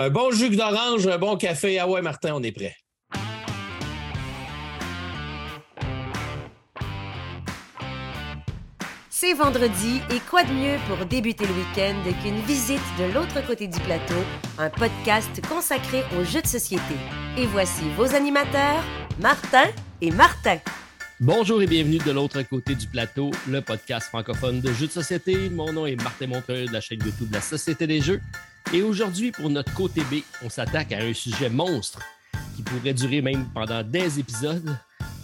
Un bon jus d'orange, un bon café. Ah ouais, Martin, on est prêt. C'est vendredi et quoi de mieux pour débuter le week-end qu'une visite de l'autre côté du plateau, un podcast consacré aux jeux de société. Et voici vos animateurs, Martin et Martin. Bonjour et bienvenue de l'autre côté du plateau, le podcast francophone de jeux de société. Mon nom est Martin Montreuil de la chaîne YouTube de la Société des Jeux. Et aujourd'hui, pour notre côté B, on s'attaque à un sujet monstre qui pourrait durer même pendant des épisodes.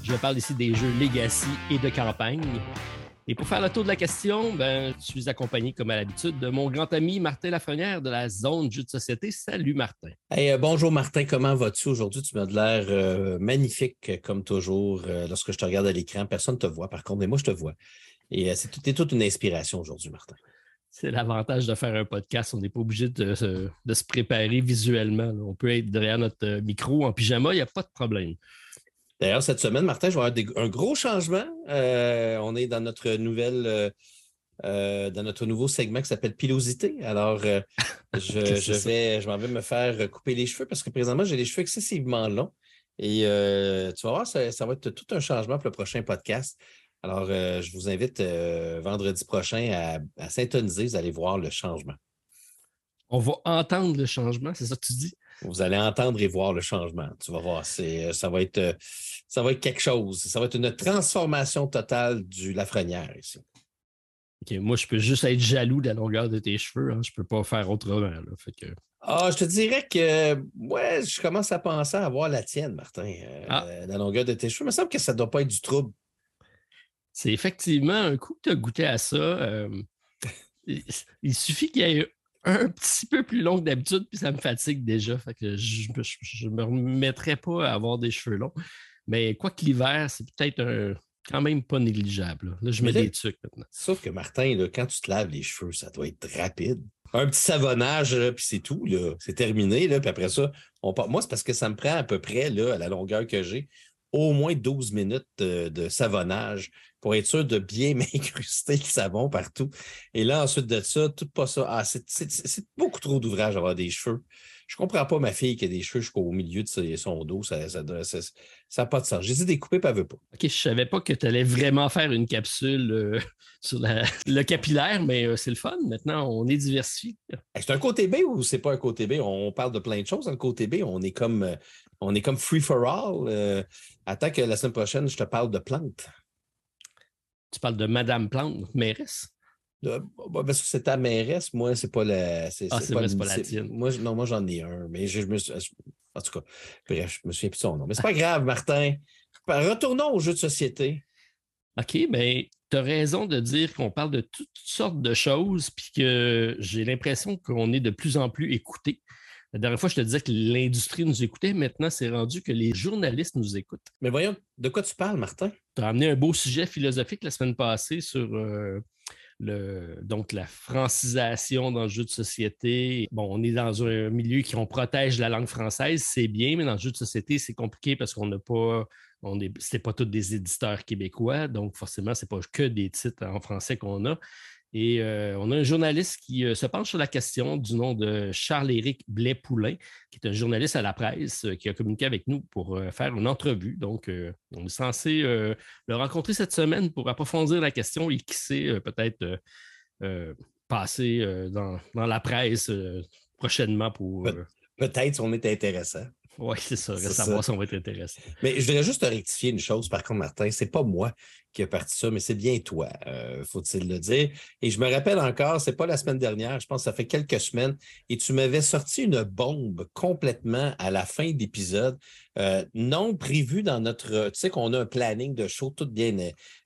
Je parle ici des jeux Legacy et de campagne. Et pour faire le tour de la question, ben, je suis accompagné, comme à l'habitude, de mon grand ami Martin Lafrenière de la zone Jeux de société. Salut, Martin. Euh, bonjour, Martin. Comment vas-tu aujourd'hui? Tu m'as de l'air euh, magnifique, comme toujours. Euh, lorsque je te regarde à l'écran, personne ne te voit, par contre, mais moi, je te vois. Et c'est tout, toute une inspiration aujourd'hui, Martin. C'est l'avantage de faire un podcast. On n'est pas obligé de, se préparer visuellement. On peut être derrière notre micro en pyjama, il n'y a pas de problème. D'ailleurs, cette semaine, Martin, je vais avoir un gros changement. Euh, on est dans notre nouvelle. Euh, euh, dans notre nouveau segment qui s'appelle Pilosité. Alors, je, vais, je m'en vais me faire couper les cheveux parce que présentement, j'ai les cheveux excessivement longs. Et tu vas voir, ça, va être tout un changement pour le prochain podcast. Alors, je vous invite vendredi prochain à, à s'intoniser. Vous allez voir le changement. On va entendre le changement, c'est ça que tu dis? Vous allez entendre et voir le changement. Tu vas voir, c'est, ça, va être, ça va être quelque chose. Ça va être une transformation totale du Lafrenière ici. OK, moi, je peux juste être jaloux de la longueur de tes cheveux. Hein. Je ne peux pas faire autrement. Ah, je te dirais que ouais, je commence à penser à avoir la tienne, Martin. Euh, ah. La longueur de tes cheveux. Il me semble que ça ne doit pas être du trouble. C'est effectivement un coup que tu as goûté à ça. Euh, il, suffit qu'il y ait un petit peu plus long que d'habitude, puis ça me fatigue déjà. Fait que je ne me remettrai pas à avoir des cheveux longs. Mais quoi que l'hiver, c'est peut-être quand même pas négligeable. Là, je mets des trucs maintenant. Sauf que Martin, là, quand tu te laves les cheveux, ça doit être rapide. Un petit savonnage, puis c'est tout. C'est terminé. Puis après ça, on moi, c'est parce que ça me prend à peu près, à la longueur que j'ai, au moins 12 minutes de, savonnage pour être sûr de bien m'incruster le savon partout. Et là, ensuite de ça, tout pas ça. Ah, c'est beaucoup trop d'ouvrage d'avoir des cheveux. Je comprends pas ma fille qui a des cheveux jusqu'au milieu de son dos. Ça n'a ça, pas de sens. J'ai dit découper, pas veut pas. OK, je savais pas que tu allais vraiment faire une capsule euh, sur le capillaire, mais euh, c'est le fun. Maintenant, on est diversifié. C'est un côté B ou c'est pas un côté B? On parle de plein de choses dans le côté B. On est comme, euh, on est comme free for all. attends que la semaine prochaine, je te parle de plantes. Tu parles de Madame Plante, mairesse? Parce que c'est ta mairesse, moi, c'est pas la. C'est, ah, c'est pas, pas, la tienne. Moi, non, moi, j'en ai un, mais je, me En tout cas, bref, je me souviens plus de son nom. Mais c'est pas grave, Martin. Retournons aux jeux de société. OK, mais tu as raison de dire qu'on parle de toutes sortes de choses, puis que j'ai l'impression qu'on est de plus en plus écoutés. La dernière fois, je te disais que l'industrie nous écoutait. Maintenant, c'est rendu que les journalistes nous écoutent. Mais voyons, de quoi tu parles, Martin? Tu as amené un beau sujet philosophique la semaine passée sur euh, donc la francisation dans le jeu de société. Bon, on est dans un milieu qui on protège la langue française, c'est bien, mais dans le jeu de société, c'est compliqué parce qu'on n'a pas, on est, c'est pas tous des éditeurs québécois, donc forcément, c'est pas que des titres en français qu'on a. Et euh, on a un journaliste qui euh, se penche sur la question du nom de Charles-Éric Blais-Poulain, qui est un journaliste à la presse euh, qui a communiqué avec nous pour faire une entrevue. Donc, on est censé le rencontrer cette semaine pour approfondir la question et qui sait peut-être passer dans, la presse prochainement pour. Peut-être si on est intéressant. Oui, c'est ça. savoir si on va être intéressant. Mais je voudrais juste te rectifier une chose, par contre, Martin. C'est pas moi qui ai parti ça, mais c'est bien toi, euh, faut-il le dire. Et je me rappelle encore, c'est pas la semaine dernière, je pense que ça fait quelques semaines, et tu m'avais sorti une bombe complètement à la fin d'épisode, euh, non prévue dans notre. Tu sais qu'on a un planning de show tout bien,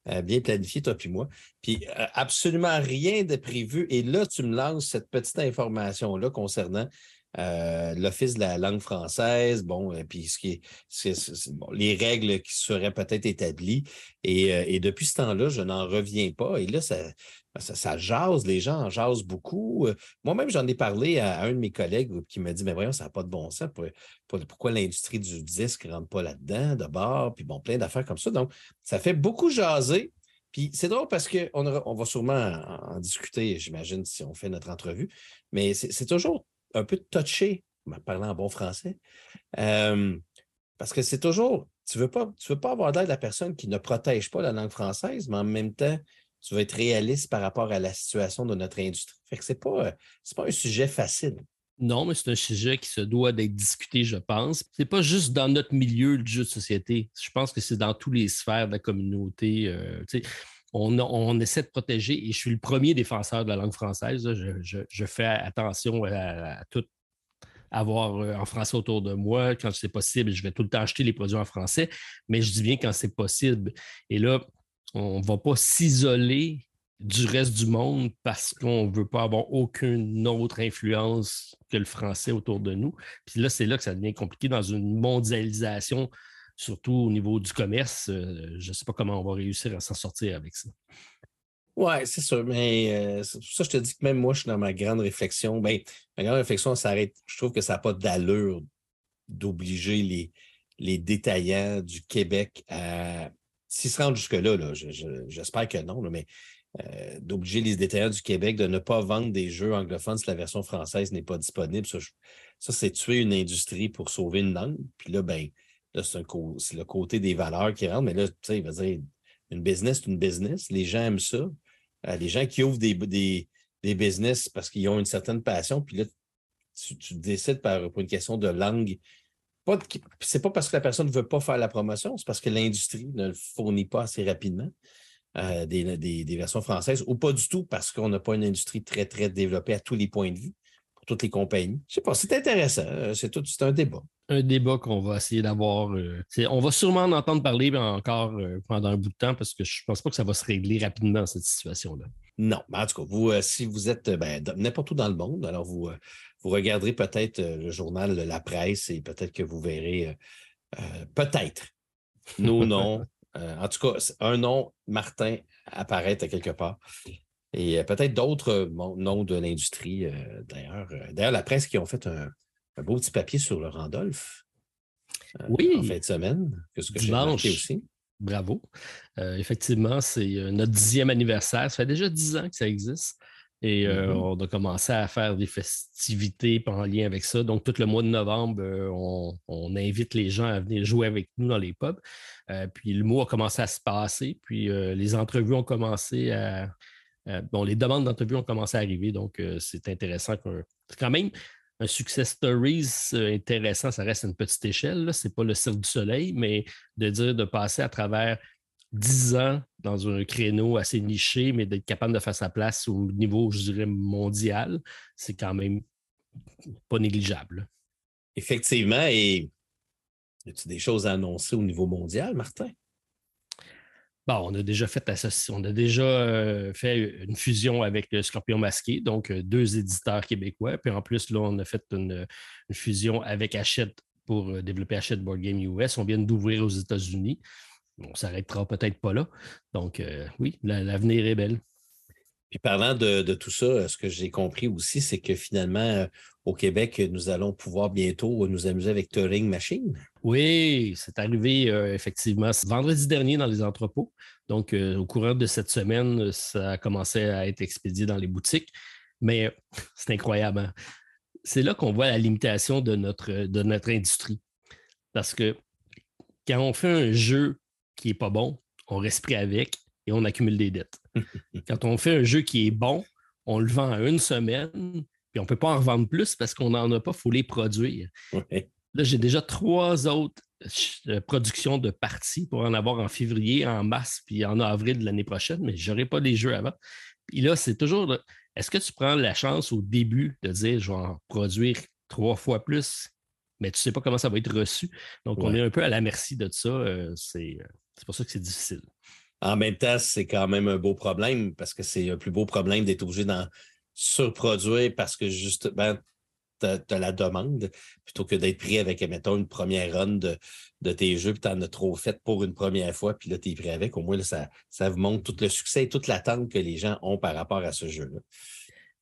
euh, bien planifié, toi puis moi. Puis absolument rien de prévu. Et là, tu me lances cette petite information-là concernant euh, l'Office de la langue française, bon, et puis ce qui les règles qui seraient peut-être établies. Euh, et, depuis ce temps-là, je n'en reviens pas. Et là, ça, ça, jase, les gens en jasent beaucoup. Euh, moi-même, j'en ai parlé à, un de mes collègues qui m'a dit, mais voyons, ça n'a pas de bon sens. pourquoi l'industrie du disque ne rentre pas là-dedans d'abord? Puis bon, plein d'affaires comme ça. Donc, ça fait beaucoup jaser. Puis c'est drôle parce qu'on on va sûrement en discuter, j'imagine, si on fait notre entrevue, mais c'est toujours un peu touché parler en bon français. parce que c'est toujours, tu ne veux, pas, veux pas avoir l'air de la personne qui ne protège pas la langue française, mais en même temps, tu veux être réaliste par rapport à la situation de notre industrie. Fait que ce n'est pas, pas un sujet facile. Non, mais c'est un sujet qui se doit d'être discuté, je pense. C'est pas juste dans notre milieu du jeu de société. Je pense que c'est dans toutes les sphères de la communauté. Euh, on, essaie de protéger, et je suis le premier défenseur de la langue française. Je, fais attention à, tout avoir euh, en français autour de moi. Quand c'est possible, je vais tout le temps acheter les produits en français, mais je dis bien quand c'est possible. Et là, on ne va pas s'isoler du reste du monde parce qu'on ne veut pas avoir aucune autre influence que le français autour de nous. Puis là, c'est là que ça devient compliqué dans une mondialisation, surtout au niveau du commerce. Euh, je ne sais pas comment on va réussir à s'en sortir avec ça. Oui, c'est sûr. Mais euh, ça je te dis que même moi, je suis dans ma grande réflexion. Bien, ma grande réflexion s'arrête. Je trouve que ça n'a pas d'allure d'obliger les, les détaillants du Québec à. S'ils se rendent jusque-là, là, j'espère que non, mais euh, d'obliger les détaillants du Québec de ne pas vendre des jeux anglophones si la version française n'est pas disponible. Ça, c'est tuer une industrie pour sauver une langue. Puis là, ben, c'est, le côté des valeurs qui rentrent. Mais là, tu sais, il va dire une business, c'est une business. Les gens aiment ça. Euh, les gens qui ouvrent des, des, business parce qu'ils ont une certaine passion. Puis là, tu, décides par, pour une question de langue. C'est pas parce que la personne ne veut pas faire la promotion, c'est parce que l'industrie ne fournit pas assez rapidement. Euh, des, versions françaises, ou pas du tout parce qu'on n'a pas une industrie très, très développée à tous les points de vue toutes les compagnies. Je sais pas, c'est intéressant. Euh, c'est tout, c'est un débat. Un débat qu'on va essayer d'avoir. Euh, on va sûrement en entendre parler encore pendant un bout de temps parce que je ne pense pas que ça va se régler rapidement, cette situation-là. Non, mais en tout cas, vous, si vous êtes ben, n'importe où dans le monde, alors vous, vous regarderez peut-être le journal La Presse et peut-être que vous verrez peut-être nos noms euh, en tout cas, un nom, Martin, apparaît à quelque part. Et euh, peut-être d'autres euh, noms de l'industrie, d'ailleurs. D'ailleurs, la presse qui ont fait un, beau petit papier sur le Randolph. oui. En fin de semaine, que ce que j'ai marqué aussi. Bravo. effectivement, c'est notre dixième anniversaire. Ça fait déjà dix ans que ça existe. Et mm-hmm. on a commencé à faire des festivités en lien avec ça. Donc, tout le mois de novembre, on, invite les gens à venir jouer avec nous dans les pubs. puis le mois a commencé à se passer. Puis les entrevues ont commencé à. Bon, les demandes d'entrevues ont commencé à arriver. Donc, c'est intéressant. C'est quand même un success stories intéressant. Ça reste une petite échelle. Ce n'est pas le Cirque du Soleil, mais de dire de passer à travers 10 ans dans un créneau assez niché, mais d'être capable de faire sa place au niveau, je dirais, mondial, c'est quand même pas négligeable. Effectivement. Et y a-t-il des choses à annoncer au niveau mondial, Martin? Bon, on a déjà fait on a déjà euh, fait une fusion avec le Scorpion Masqué, donc euh, deux éditeurs québécois. Puis en plus, là, on a fait une, fusion avec Hachette pour euh, développer Hachette Board Game US. On vient d'ouvrir aux États-Unis on s'arrêtera peut-être pas là. Donc, oui, l'avenir est belle. Puis parlant de, tout ça, ce que j'ai compris aussi, c'est que finalement, euh, au Québec, nous allons pouvoir bientôt nous amuser avec Turing Machine. Oui, c'est arrivé euh, effectivement vendredi dernier dans les entrepôts. Donc, au courant de cette semaine, ça a commencé à être expédié dans les boutiques. Mais c'est incroyable. Hein. C'est là qu'on voit la limitation de notre, de notre industrie. Parce que quand on fait un jeu qui n'est pas bon, on reste pris avec et on accumule des dettes. Quand on fait un jeu qui est bon, on le vend à une semaine, puis on ne peut pas en revendre plus parce qu'on n'en a pas, il faut les produire. Là, j'ai déjà trois autres euh, productions de parties pour en avoir en février, en mars, puis en avril de l'année prochaine, mais je n'aurai pas les jeux avant. Puis là, c'est toujours, est-ce que tu prends la chance au début de dire, je vais en produire trois fois plus, mais tu ne sais pas comment ça va être reçu? Donc, on est un peu à la merci de ça. Euh, c'est c'est pour ça que c'est difficile. En même temps, c'est quand même un beau problème parce que c'est un plus beau problème d'être obligé d'en surproduire parce que justement, tu as, la demande plutôt que d'être pris avec, mettons, une première run de, tes jeux, puis tu en as trop fait pour une première fois, puis là, tu es pris avec. Au moins, ça, ça vous montre tout le succès et toute l'attente que les gens ont par rapport à ce jeu-là.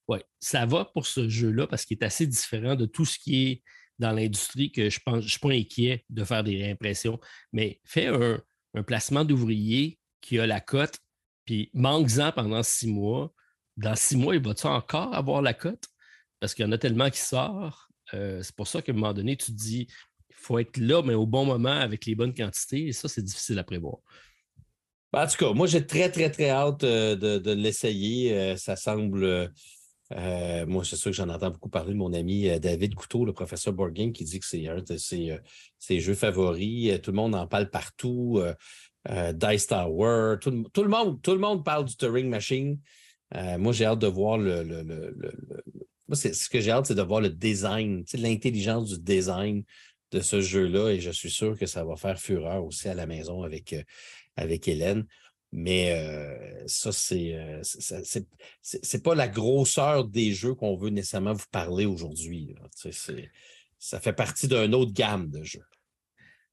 Oui, ça va pour ce jeu-là parce qu'il est assez différent de tout ce qui est dans l'industrie que je pense, je ne suis pas inquiet de faire des réimpressions, mais fais un, un placement d'ouvrier qui a la cote, puis manque-en pendant six mois. Dans six mois, il va-tu encore avoir la cote? Parce qu'il y en a tellement qui sortent. c'est pour ça qu'à un moment donné, tu te dis, il faut être là, mais au bon moment avec les bonnes quantités. Et ça, c'est difficile à prévoir. En tout cas, moi, j'ai très, très, très hâte de, l'essayer. Ça semble. moi, c'est sûr que j'en entends beaucoup parler de mon ami David Couteau, le professeur Borgin, qui dit que c'est un de ses, jeux favoris. Tout le monde en parle partout. Dice Tower, tout, le monde, tout le monde parle du Turing Machine. moi, j'ai hâte de voir le. moi, ce que j'ai hâte, c'est de voir le design, l'intelligence du design de ce jeu-là. Et je suis sûr que ça va faire fureur aussi à la maison avec, avec Hélène. Mais ça, c'est c'est pas la grosseur des jeux qu'on veut nécessairement vous parler aujourd'hui. Ça fait partie d'une autre gamme de jeux.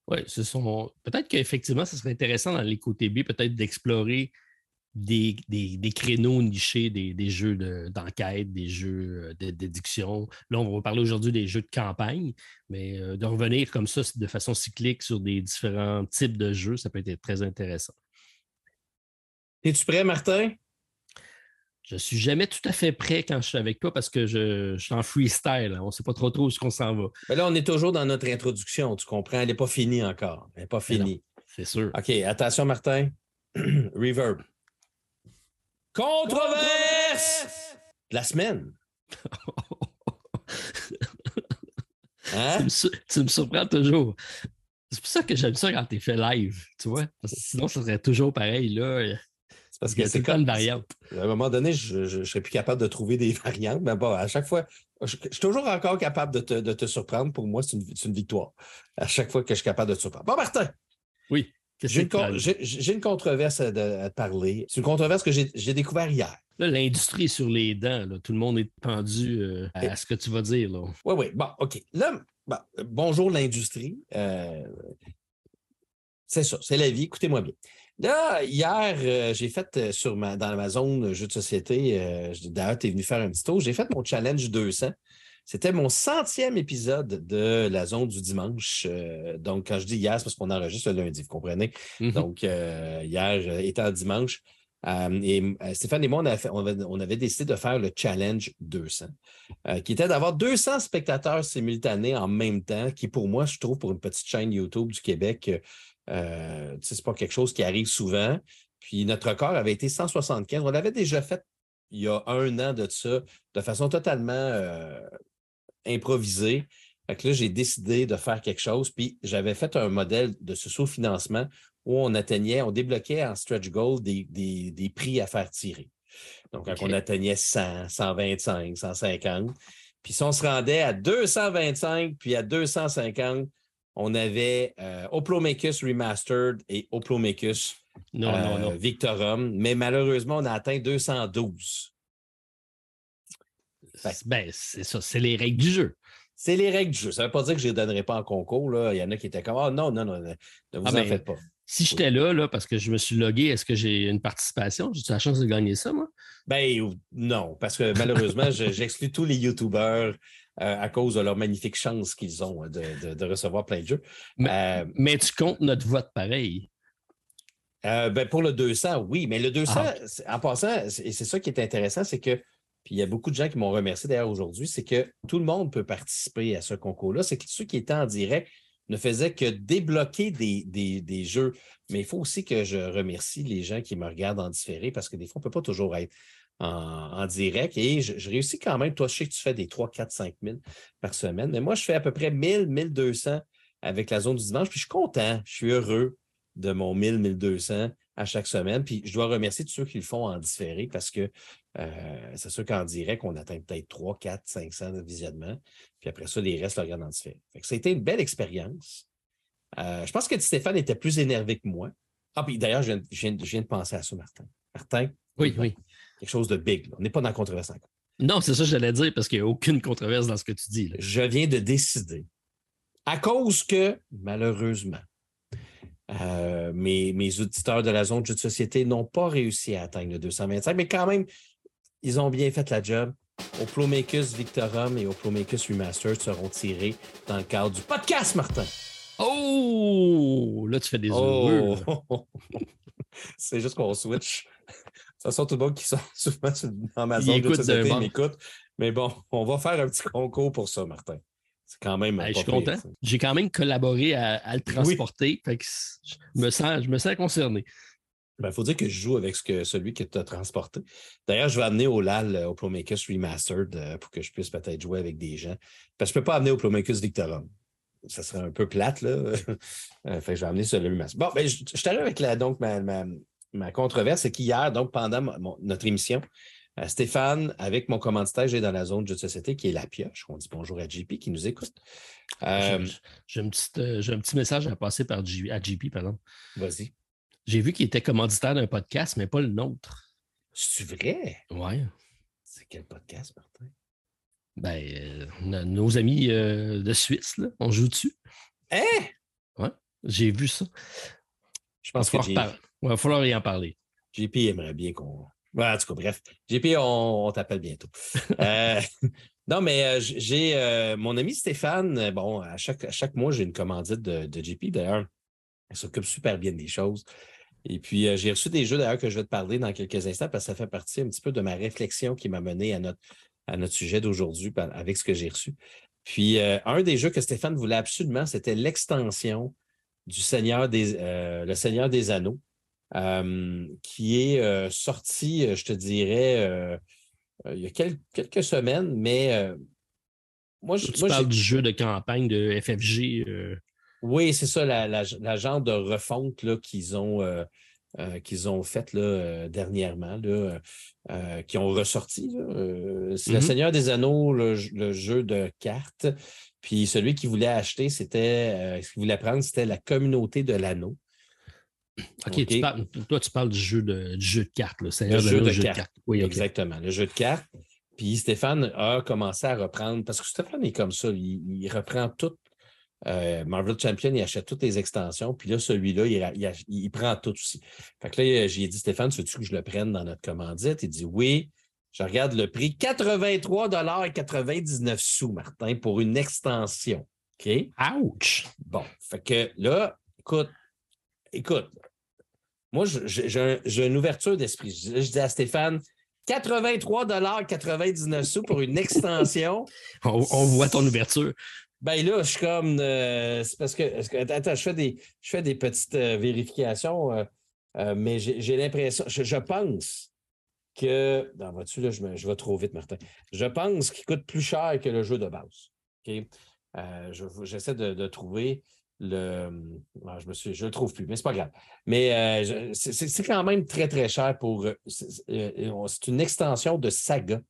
Oui, ce sont. Peut-être qu'effectivement, ce serait intéressant dans les côtés B, peut-être d'explorer des, créneaux nichés, des, jeux d'enquête, des jeux d'édiction. Là, on va parler aujourd'hui des jeux de campagne, mais de revenir comme ça de façon cyclique sur des différents types de jeux, ça peut être très intéressant. Es-tu prêt, Martin? Je suis jamais tout à fait prêt quand je suis avec toi parce que je, suis en freestyle. On ne sait pas trop trop où qu'on s'en va. Mais là, on est toujours dans notre introduction, tu comprends? Elle n'est pas finie encore. Elle n'est pas finie. C'est sûr. OK, attention, Martin. Reverb. Controverse la semaine. Hein? Tu, me surprends toujours. C'est pour ça que j'aime ça quand tu es fait live, tu vois? sinon, ça serait toujours pareil. Là. C'est parce que c'est comme une variante. À un moment donné, je ne serais plus capable de trouver des variantes, mais bon, à chaque fois, je, suis toujours encore capable de te, surprendre. Pour moi, c'est une, victoire. À chaque fois que je suis capable de te surprendre. Bon, Martin. Oui. J'ai une, controverse à, te parler. C'est une controverse que j'ai découvert hier. l'industrie sur les dents. Tout le monde est pendu euh, à, ce que tu vas dire. Oui, oui. Bon, OK. Là, bonjour l'industrie. Euh, c'est ça, c'est la vie. Écoutez-moi bien. Là, hier, euh, j'ai fait euh, sur ma, dans ma zone jeu de société, euh, d'ailleurs, tu es venu faire un petit tour, j'ai fait mon challenge 200. C'était mon centième épisode de la zone du dimanche. donc, quand je dis hier, c'est parce qu'on enregistre le lundi, vous comprenez? Mm-hmm. Donc, hier étant dimanche, et Stéphane et moi, on avait, décidé de faire le challenge 200, qui était d'avoir 200 spectateurs simultanés en même temps, qui pour moi, je trouve, pour une petite chaîne YouTube du Québec, euh, ce n'est pas quelque chose qui arrive souvent. Puis notre record avait été 175. On l'avait déjà fait il y a un an de ça, de façon totalement euh, improvisée. Fait là, j'ai décidé de faire quelque chose. Puis j'avais fait un modèle de ce sous-financement où on atteignait, on débloquait en stretch goal des, prix à faire tirer. Donc, quand on atteignait 100, 125, 150, puis si on se rendait à 225 puis à 250, on avait euh, Oplomachus Remastered et Oplomachus euh, Victorum, mais malheureusement, on a atteint 212. Ben, c'est ça, c'est les règles du jeu. C'est les règles du jeu. Ça ne veut pas dire que je ne les donnerai pas en concours. Là. Il y en a qui étaient comme Ah non, non, non, ne vous ah, en ben, faites pas. Si j'étais là, là, parce que je me suis logué, est-ce que j'ai une participation? J'ai la chance de gagner ça, moi? Ben non, parce que malheureusement, j'exclus tous les YouTubers euh, à cause de leur magnifique chance qu'ils ont de, recevoir plein de jeux. Mais, euh, tu comptes notre vote pareil? Euh, ben pour le 200, oui, mais le 200, ah. en passant, et c'est ça qui est intéressant, c'est que, puis il y a beaucoup de gens qui m'ont remercié d'ailleurs aujourd'hui, c'est que tout le monde peut participer à ce concours-là. C'est que ceux qui étaient en direct ne faisaient que débloquer des, des, jeux. Mais il faut aussi que je remercie les gens qui me regardent en différé parce que des fois, on ne peut pas toujours être en, direct. Et je, réussis quand même. Toi, je sais que tu fais des 3, 4, 5 000 par semaine. Mais moi, je fais à peu près 1000, 1200 avec la zone du dimanche. Puis je suis content. Je suis heureux de mon 1000, 1200 à chaque semaine. Puis je dois remercier tous ceux qui le font en différé parce que euh, c'est sûr qu'en direct, on atteint peut-être 3, 4, 500 de visionnement. Puis après ça, les restes le regardent en différé. été une belle expérience. Euh, je pense que Stéphane était plus énervé que moi. Ah, puis d'ailleurs, je, viens de penser à ça, Martin. Martin? Oui, oui quelque chose de big. On n'est pas dans la controverse encore. Non, c'est ça que j'allais dire parce qu'il n'y a aucune controverse dans ce que tu dis. Je viens de décider. À cause que, malheureusement, euh, mes, auditeurs de la zone de jeu de société n'ont pas réussi à atteindre le 225, mais quand même, ils ont bien fait la job. Oplomachus Victorum et Oplomachus Remastered seront tirés dans le cadre du podcast, Martin. Oh! Là, tu fais des oh! C'est juste qu'on switch ça sort tout le monde qui sont souvent dans ma zone de société m'écoute. Mais bon, on va faire un petit concours pour ça, Martin. C'est quand même. je suis content. J'ai quand même collaboré à, le transporter. je, me sens, je me sens concerné. Il ben, faut dire que je joue avec ce que, celui qui t'a transporté. D'ailleurs, je vais amener au LAL, euh, au Prometheus Remastered, euh, pour que je puisse peut-être jouer avec des gens. Parce que je ne peux pas amener au Prometheus Victorum. Ça serait un peu plate, là. Euh, fait je vais amener celui Remastered. Bon, ben, je, je suis avec la, donc, ma, ma, controverse, c'est qu'hier, donc, pendant notre émission, Stéphane, avec mon commanditaire, j'ai dans la zone de jeu de société qui est la pioche. On dit bonjour à JP qui nous écoute. j'ai un, petit message à passer par à JP, pardon. Vas-y. J'ai vu qu'il était commanditaire d'un podcast, mais pas le nôtre. C'est vrai? Oui. C'est quel podcast, Martin? Ben, euh, nos amis euh, de Suisse, là, on joue dessus. Hein? Oui, j'ai vu ça. Je pense qu'il va falloir y en parler. JP aimerait bien qu'on. en tout cas, bref. JP, on, t'appelle bientôt. Euh, non, mais j'ai mon ami Stéphane, bon, à chaque, chaque mois, j'ai une commandite de, de JP. D'ailleurs, elle s'occupe super bien des choses. Et puis, euh, j'ai reçu des jeux d'ailleurs que je vais te parler dans quelques instants parce que ça fait partie un petit peu de ma réflexion qui m'a mené à notre, à notre sujet d'aujourd'hui avec ce que j'ai reçu. Puis, euh, un des jeux que Stéphane voulait absolument, c'était l'extension du Seigneur des, euh, le Seigneur des Anneaux, qui est sorti, je te dirais, il y a quelques, semaines, mais moi, je. Tu parles du jeu de campagne de FFG. Oui, c'est ça, la, la, genre de refonte qu'ils ont, euh, euh, qu'ils ont faite là, euh, dernièrement, là, qui ont ressorti. c'est Le mm-hmm. Seigneur des Anneaux, le, jeu de cartes. Puis celui qui voulait acheter, c'était, ce qu'il voulait prendre, c'était la communauté de l'anneau. OK, toi, tu parles du jeu de, jeu de cartes, le Seigneur jeu de, cartes. Oui, exactement, le jeu de cartes. Puis Stéphane a commencé à reprendre, parce que Stéphane est comme ça, il reprend tout euh, Marvel Champion, il achète toutes les extensions. Puis là, celui-là, il, prend tout aussi. Fait que là, j'ai dit, Stéphane, veux-tu que je le prenne dans notre commandite? Il dit oui. Je regarde le prix, 83,99 sous, Martin, pour une extension. OK? Ouch! Bon, fait que là, écoute, écoute, moi, j'ai une ouverture d'esprit. Je, dis à Stéphane, 83,99 sous pour une extension. on, voit ton ouverture. Ben là, je suis comme. Euh, c'est parce que. Attends, je fais des, je fais des petites euh, vérifications, euh, mais j'ai l'impression. Je, pense que. Dans vois-tu, là, je, vais trop vite, Martin. Je pense qu'il coûte plus cher que le jeu de base. OK? J'essaie de, trouver le. Ah, je me suis, je le trouve plus, mais c'est pas grave. Mais c'est quand même très, très cher pour. C'est une extension de saga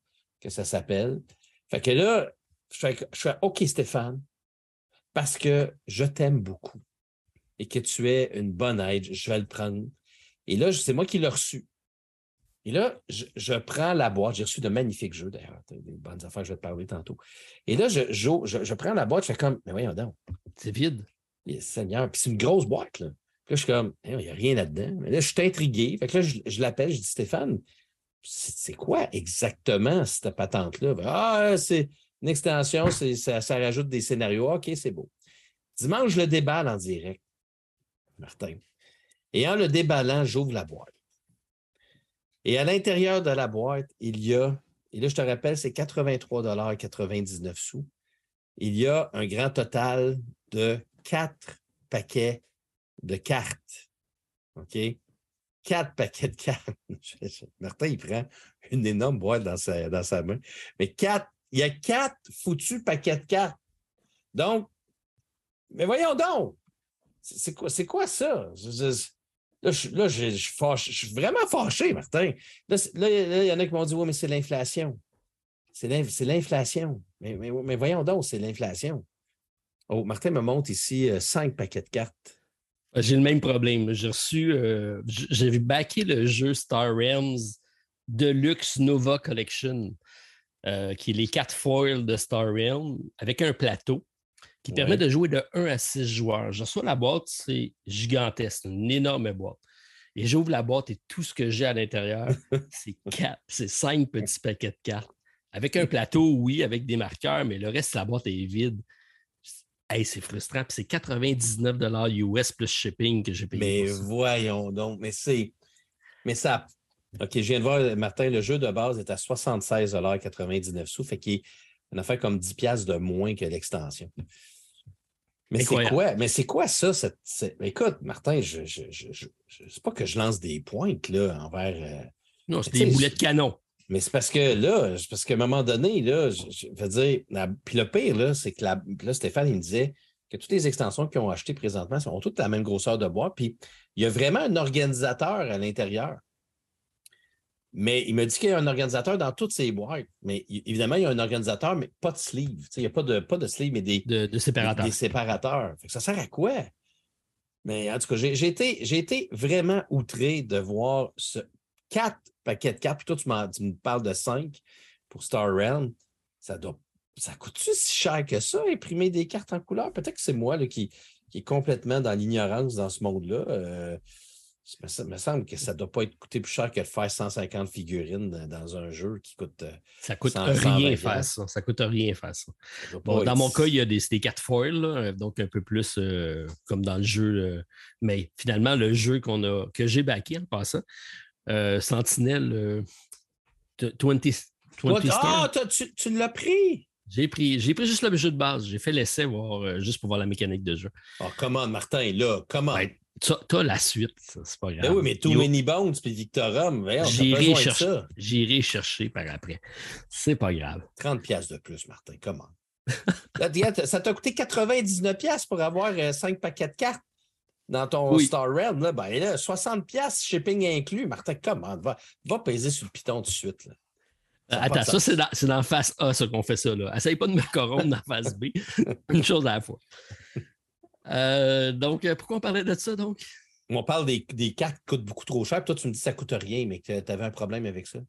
que ça s'appelle. Fait que là, je fais, OK, Stéphane, parce que je t'aime beaucoup et que tu es une bonne aide, je vais le prendre. Et là, c'est moi qui l'ai reçu. Et là, je, prends la boîte. J'ai reçu de magnifiques jeux, d'ailleurs. Des bonnes affaires, je vais te parler tantôt. Et là, je, je, prends la boîte, je fais comme, mais voyons donc. C'est vide. Seigneur. Puis c'est une grosse boîte, là. Puis là, je suis comme, il n'y a rien là-dedans. Mais là, je suis intrigué. Fait que là, je, l'appelle, je dis, Stéphane, c'est quoi exactement cette patente-là? Ah, c'est une extension, ça, rajoute des scénarios. OK, c'est beau. Dimanche, je le déballe en direct, Martin. Et en le déballant, j'ouvre la boîte. Et à l'intérieur de la boîte, il y a, et là, je te rappelle, c'est 83,99 sous. Il y a un grand total de quatre paquets de cartes. OK? Quatre paquets de cartes. Martin, il prend une énorme boîte dans sa, dans sa main. Mais quatre il y a quatre foutus paquets de cartes. Donc, mais voyons donc, c'est quoi, quoi ça? là, je, suis vraiment fâché, Martin. Là, il y en a qui m'ont dit, oui, mais c'est l'inflation. C'est l'inflation. Mais, voyons donc, c'est l'inflation. Oh, Martin me montre ici euh, cinq paquets de cartes. J'ai le même problème. J'ai reçu, euh, j'ai vu backer le jeu Star Realms Deluxe Nova Collection. Euh, qui est les quatre foils de Star Realm, avec un plateau qui permet de jouer de 1 à 6 joueurs. Je reçois la boîte, c'est gigantesque, une énorme boîte. Et j'ouvre la boîte et tout ce que j'ai à l'intérieur, c'est quatre, c'est cinq petits paquets de cartes. Avec un plateau, oui, avec des marqueurs, mais le reste de la boîte est vide. Hey, c'est frustrant. Puis c'est 99 US plus shipping que j'ai payé. Mais voyons donc, mais c'est. Mais ça OK, je viens de voir, Martin, le jeu de base est à 76,99 sous, fait qu'il est une affaire comme 10$ de moins que l'extension. Mais c'est quoi? Mais c'est quoi ça? Écoute, Martin, je, je, je, c'est pas que je lance des pointes là, envers. Euh, non, c'est des boulets de canon. Mais c'est parce que là, parce qu'à un moment donné, là, je, veux dire, puis le pire, là, c'est que là, Stéphane, il me disait que toutes les extensions qu'ils ont achetées présentement sont toutes la même grosseur de bois. Puis il y a vraiment un organisateur à l'intérieur. Mais il me dit qu'il y a un organisateur dans toutes ces boîtes. Mais évidemment, il y a un organisateur, mais pas de sleeve. il n'y a pas de, pas de sleeve, mais des, de, séparateurs. Des, séparateurs. ça sert à quoi? Mais en tout cas, j'ai été, été, vraiment outré de voir ce quatre paquets de cartes. Puis toi, tu, me parles de cinq pour Star Realm. Ça doit. Ça coûte-tu si cher que ça, imprimer des cartes en couleur? Peut-être que c'est moi là, qui, qui est complètement dans l'ignorance dans ce monde-là. Euh, ça me semble que ça ne doit pas être coûté plus cher que de faire 150 figurines dans un jeu qui coûte. Euh, ça coûte rien faire ça. Ça coûte rien faire ça. dans mon cas, il y a des, des cartes foil, donc un peu plus euh, comme dans le jeu. Euh, mais finalement, le jeu qu'on a, que j'ai backé en passant, Sentinelle 20, 20 Ah, tu, tu l'as pris! J'ai pris, j'ai pris juste le jeu de base. J'ai fait l'essai voir, juste pour voir la mécanique de jeu. Oh, comment, Martin, là, comment? Ben, tu as la suite, c'est pas ben grave. oui, mais Too Many Bones puis Victorum, j'irai chercher, j'irai chercher par après. C'est pas grave. 30 pièces de plus, Martin, comment? ça t'a coûté 99 pièces pour avoir 5 euh, paquets de cartes dans ton Star Realm. Là, ben là, 60 pièces shipping inclus. Martin, comment? Va, va peser sur le piton tout de suite. Là. Euh, attends, ça, c'est dans, dans, face A, ça qu'on fait ça. Là. Essaye pas de me corrompre dans face B. Une chose à la fois. Euh, donc, euh, pourquoi on parlait de ça, donc? On parle des, cartes qui coûtent beaucoup trop cher. Toi, tu me dis que ça ne coûte rien, mais que tu avais un problème avec ça.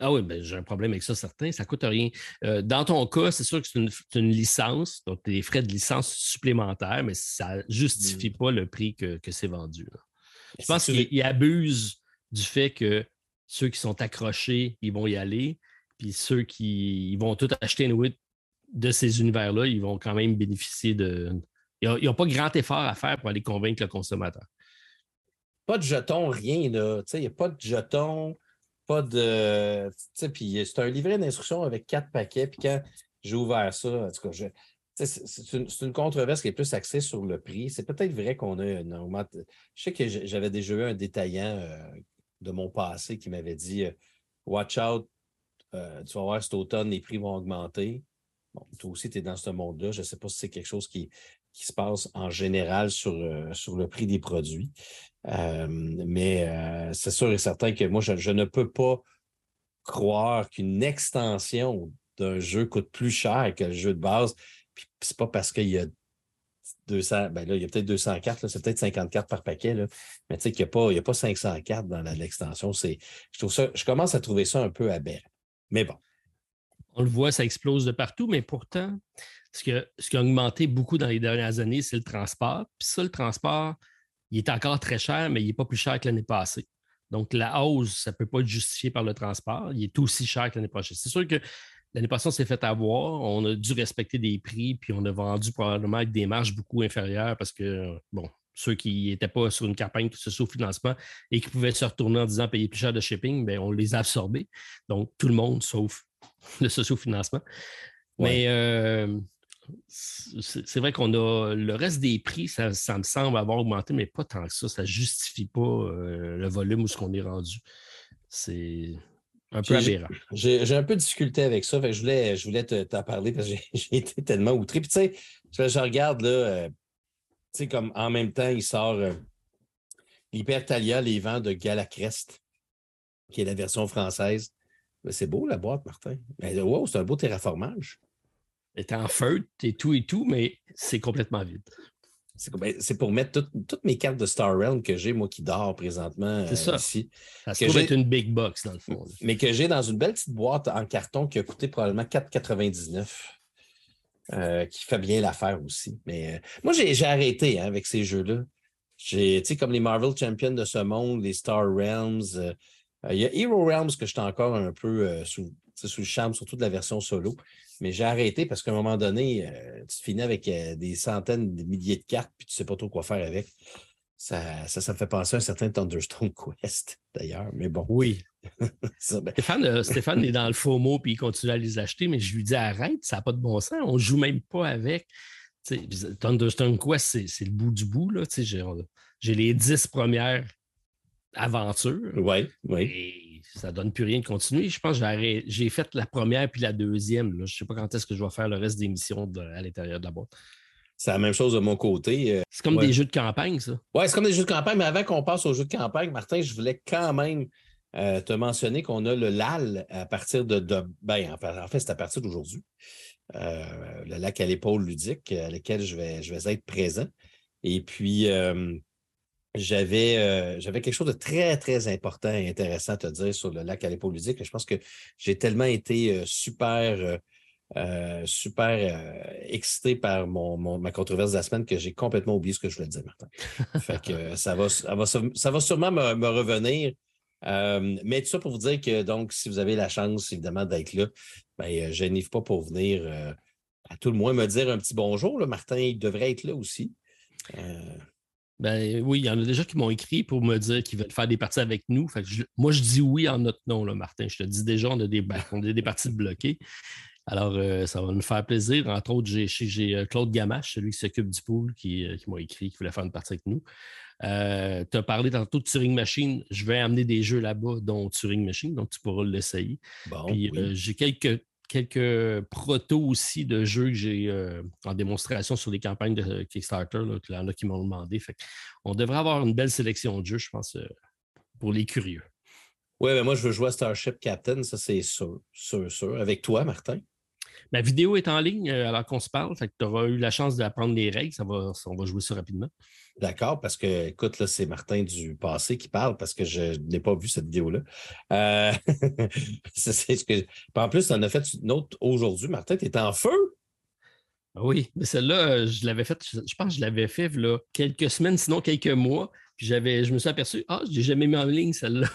Ah oui, ben, j'ai un problème avec ça, certain. Ça ne coûte rien. Euh, dans ton cas, c'est sûr que c'est une, licence, donc des frais de licence supplémentaires, mais ça ne justifie hmm. pas le prix que, c'est vendu. Je pense qu'ils abusent du fait que ceux qui sont accrochés, ils vont y aller, puis ceux qui vont tout acheter une de ces univers-là, ils vont quand même bénéficier de, ils n'ont pas grand effort à faire pour aller convaincre le consommateur. Pas de jetons, rien. Là. Il n'y a pas de jetons, pas de. C'est un livret d'instruction avec quatre paquets. Puis quand j'ai ouvert ça, en tout cas, c'est une, controverse qui est plus axée sur le prix. C'est peut-être vrai qu'on a une augmentation. Je sais que j'avais déjà eu un détaillant euh, de mon passé qui m'avait dit euh, Watch out, euh, tu vas voir cet automne, les prix vont augmenter. Bon, toi aussi, tu es dans ce monde-là. Je ne sais pas si c'est quelque chose qui, qui se passe en général sur, euh, sur le prix des produits. Euh, mais euh, c'est sûr et certain que moi, je, ne peux pas croire qu'une extension d'un jeu coûte plus cher que le jeu de base. Puis c'est pas parce qu'il y a 200, ben là, il y a peut-être 200 cartes, c'est peut-être 50 cartes par paquet, là. mais tu sais qu'il n'y a, a, pas 500 cartes dans l'extension. Je, trouve ça, je commence à trouver ça un peu aberrant. Mais bon. On le voit, ça explose de partout, mais pourtant, ce, qui a augmenté beaucoup dans les dernières années, c'est le transport. Puis ça, le transport, il est encore très cher, mais il n'est pas plus cher que l'année passée. Donc, la hausse, ça ne peut pas être justifié par le transport. Il est aussi cher que l'année prochaine. C'est sûr que l'année passée, on s'est fait avoir. On a dû respecter des prix, puis on a vendu probablement avec des marges beaucoup inférieures parce que, bon, ceux qui n'étaient pas sur une campagne de sous-financement et qui pouvaient se retourner en disant payer plus cher de shipping, bien, on les a absorbés. Donc, tout le monde, sauf le sous-financement. Mais euh, c'est vrai qu'on a le reste des prix, ça, me semble avoir augmenté, mais pas tant que ça. Ça ne justifie pas euh, le volume où ce qu'on est rendu. C'est un peu aberrant. J'ai un peu de difficulté avec ça. je voulais, je voulais t'en parler parce que j'ai été tellement outré. Puis tu sais, je, regarde là, euh, tu sais, comme en même temps, il sort euh, l'Hypertalia, les vents de Galacrest, qui est la version française. Ben, c'est beau la boîte, Martin. Mais wow, c'est un beau terraformage est en feutre et tout et tout, mais c'est complètement vide. Ben, c'est pour mettre toutes mes cartes de Star Realm que j'ai, moi, qui dort présentement C'est ça. ici. Ça se trouve une big box, dans le fond. Mais que j'ai dans une belle petite boîte en carton qui a coûté probablement 4,99. Euh, qui fait bien l'affaire aussi. Mais euh, moi, j'ai arrêté hein, avec ces jeux-là. J'ai, tu sais, comme les Marvel Champions de ce monde, les Star Realms. Euh, il y a Hero Realms que j'étais encore un peu sous, sous le charme, surtout de la version solo. Mais j'ai arrêté parce qu'à un moment donné, euh, tu finis avec euh, des centaines, des milliers de cartes, puis tu ne sais pas trop quoi faire avec. Ça, ça, me fait penser à un certain Thunderstone Quest, d'ailleurs. Mais bon. Oui. Ben Stéphane, est dans le faux mot puis il continue à les acheter, mais je lui dis arrête, ça n'a pas de bon sens, on ne joue même pas avec. Thunderstone Quest, c'est le bout du bout. J'ai les dix premières aventures. Oui, oui. Et ça ne donne plus rien de continuer. Je pense que j'ai fait la première puis la deuxième. Je ne sais pas quand est-ce que je vais faire le reste des missions à l'intérieur de la boîte. C'est la même chose de mon côté. Euh, c'est comme des jeux de campagne, ça. Oui, c'est comme des jeux de campagne, mais avant qu'on passe aux jeux de campagne, Martin, je voulais quand même euh, te mentionner qu'on a le LAL à partir de. ben, en fait, c'est à partir d'aujourd'hui. Euh, le lac à l'épaule ludique, à lequel je vais, je vais être présent. Et puis, j'avais, j'avais quelque chose de très, très important et intéressant à te dire sur le lac ludique. Je pense que j'ai tellement été super euh, super euh, excité par mon, ma controverse de la semaine que j'ai complètement oublié ce que je voulais dire, Martin. fait que ça va, ça va, ça va sûrement me, revenir. Euh, mais tout ça pour vous dire que donc, si vous avez la chance, évidemment, d'être là, ben, n'arrive pas pour venir à tout le moins me dire un petit bonjour. Là. Martin, il devrait être là aussi. Ben oui, il y en a déjà qui m'ont écrit pour me dire qu'ils veulent faire des parties avec nous. moi, je dis oui en notre nom, là, Martin. Je te dis déjà, on a des, on a des parties bloquées. Alors, euh, ça va nous faire plaisir. Entre autres, j'ai euh, Claude Gamache, celui qui s'occupe du pool, euh, qui, m'a écrit, qui voulait faire une partie avec nous. tu as parlé tantôt de Turing Machine. Je vais amener des jeux là-bas, dont Turing Machine, donc tu pourras l'essayer. Puis j'ai quelques, quelques protos aussi de jeux que j'ai en démonstration sur les campagnes de Kickstarter. il y en a qui m'ont demandé. on devrait avoir une belle sélection de jeux, je pense, pour les curieux. Oui, mais moi, je veux jouer à Starship Captain, ça c'est sûr, sûr, sûr. Avec toi, Martin? Ma vidéo est en ligne euh, alors qu'on se parle. Fait que tu auras eu la chance d'apprendre les règles. Ça va, on va jouer ça rapidement. D'accord, parce que, écoute, là, c'est Martin du passé qui parle parce que je n'ai pas vu cette vidéo-là. Euh, c'est ce que... En plus, tu en as fait une autre aujourd'hui. Martin, tu es en feu? Oui, mais celle-là, je l'avais faite, je pense que je l'avais fait là, quelques semaines, sinon quelques mois. Puis j'avais, je me suis aperçu, ah, je n'ai jamais mis en ligne celle-là.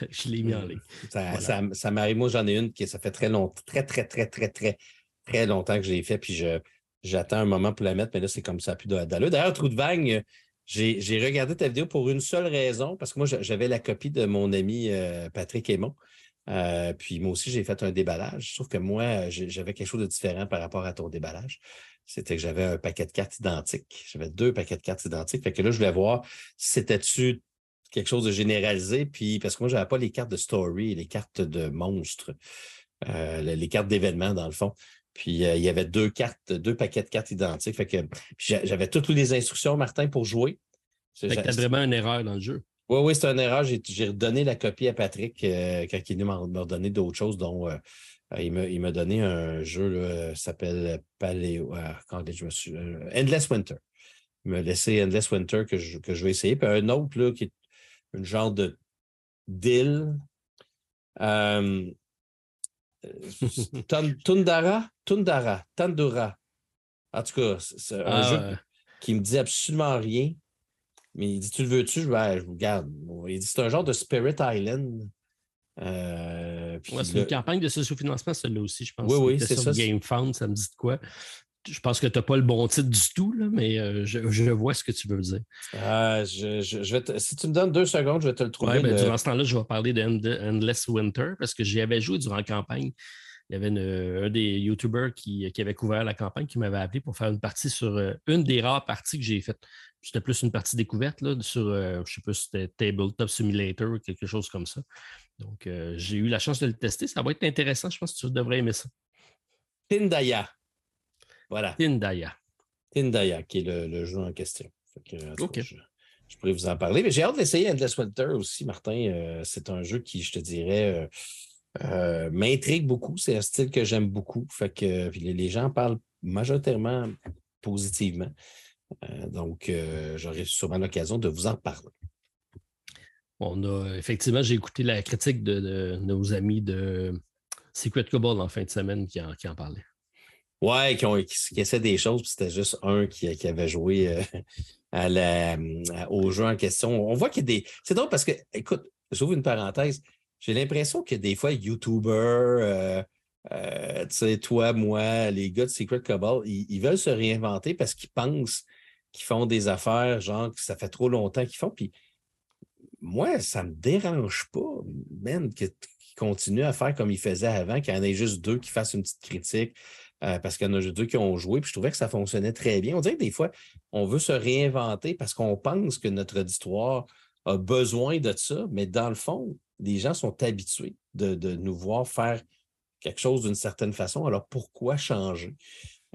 je l'ai mis en ligne. Ça, m'arrive, moi, j'en ai une qui ça fait très longtemps, très, très, très, très, très, très longtemps que je l'ai fait, puis je, j'attends un moment pour la mettre, mais là, c'est comme ça, plus d'allure. D'ailleurs, Trou de Vagne, j'ai, regardé ta vidéo pour une seule raison, parce que moi, j'avais la copie de mon ami euh, Patrick Aymon. Euh, puis moi aussi, j'ai fait un déballage. Sauf que moi, j'avais quelque chose de différent par rapport à ton déballage. C'était que j'avais un paquet de cartes identiques. J'avais deux paquets de cartes identiques. Fait que là, je voulais voir si c'était-tu quelque chose de généralisé. Puis, parce que moi, je n'avais pas les cartes de story, les cartes de monstres, euh, les cartes d'événements, dans le fond. Puis, euh, il y avait deux cartes, deux paquets de cartes identiques. Fait que j'avais toutes les instructions, Martin, pour jouer. Fait que tu as vraiment une erreur dans le jeu. Oui, oui, c'est une erreur. J'ai redonné la copie à Patrick euh, quand il m'a redonné d'autres choses, dont il m'a donné un jeu qui s'appelle Paléo. quand je me suis. Endless Winter. Il m'a laissé Endless Winter que je, que je vais essayer. Puis un autre là, qui est une genre de deal. Euh, Tundara, Tundara, Tandura. En tout cas, c'est un ah, jeu qui me dit absolument rien. Mais il dit Tu le veux-tu? Je, je vous garde. Il dit C'est un genre de Spirit Island. Euh, c'est une campagne de sous-financement, celle-là aussi, je pense. Oui, oui, c'est ça. Game Fund, ça me dit de quoi je pense que tu n'as pas le bon titre du tout, mais euh, je, vois ce que tu veux dire. Euh, si tu me donnes deux secondes, je vais te le trouver. Ben, durant ce temps-là, je vais parler d'Endless Winter parce que j'y avais joué durant la campagne. Il y avait un des YouTubers qui, avait couvert la campagne qui m'avait appelé pour faire une partie sur euh, une des rares parties que j'ai faites. C'était plus une partie découverte là, sur, je ne sais pas si c'était Tabletop Simulator ou quelque chose comme ça. Donc, j'ai eu la chance de le tester. Ça va être intéressant. Je pense que tu devrais aimer ça. Tindaya. Voilà. Tindaya. Tindaya, qui est le, jeu en question. OK. Je, pourrais vous en parler. Mais j'ai hâte d'essayer Endless Winter aussi, Martin. Euh, c'est un jeu qui, je te dirais, euh, euh, m'intrigue beaucoup. C'est un style que j'aime beaucoup. Fait que les, gens parlent majoritairement positivement. donc, j'aurai sûrement l'occasion de vous en parler. On a effectivement, j'ai écouté la critique de, nos amis de Secret Cobalt en fin de semaine qui en, qui en parlaient. Ouais, qui, ont, essaient des choses, puis c'était juste un qui, avait joué euh, à la, au jeu en question. On voit qu'il y a des. C'est drôle parce que, écoute, j'ouvre une parenthèse. J'ai l'impression que des fois, YouTubers, euh, euh, tu sais, toi, moi, les gars de Secret Cobalt, ils, veulent se réinventer parce qu'ils pensent qu'ils font des affaires, genre, que ça fait trop longtemps qu'ils font. Puis moi, ça me dérange pas, même qu'il continue à faire comme il faisait avant, qu'il y en ait juste deux qui fassent une petite critique. Euh, parce qu'il y en a deux qui ont joué, puis je trouvais que ça fonctionnait très bien. On dirait que des fois, on veut se réinventer parce qu'on pense que notre auditoire a besoin de ça, mais dans le fond, les gens sont habitués de, nous voir faire quelque chose d'une certaine façon. Alors pourquoi changer?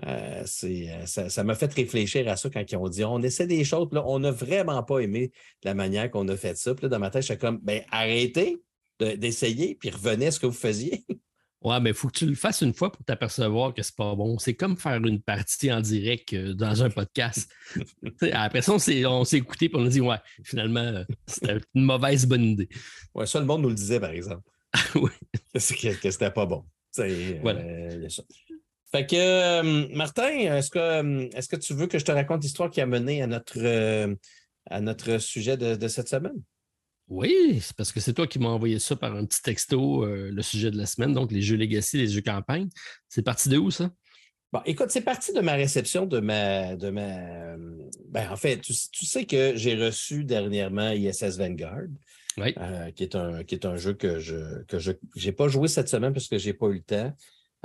Euh, euh, ça m'a fait réfléchir à ça quand ils ont dit on essaie des choses, là, on n'a vraiment pas aimé la manière qu'on a fait ça. Puis là, dans ma tête, j'étais comme ben, arrêtez d'essayer, puis revenez à ce que vous faisiez. Ouais, mais il faut que tu le fasses une fois pour t'apercevoir que c'est pas bon. C'est comme faire une partie en direct euh, dans un podcast. après ça, on s'est écouté et on a dit Ouais, finalement, c'était une mauvaise bonne idée. Ouais, ça, le monde nous le disait, par exemple. oui. Que, que c'était pas bon. voilà. Fait que, euh, Martin, est-ce que, euh, est que tu veux que je te raconte l'histoire qui a mené à notre, euh, à notre sujet de, cette semaine? Oui, c'est parce que c'est toi qui m'as envoyé ça par un petit texto, le sujet de la semaine, donc les jeux Legacy, les jeux campagne. C'est parti de où, ça? Bon, écoute, c'est parti de ma réception de ma. De ma ben, en fait, tu, sais que j'ai reçu dernièrement ISS Vanguard. qui, est un, qui est un jeu que je que je n'ai pas joué cette semaine parce que je n'ai pas eu le temps.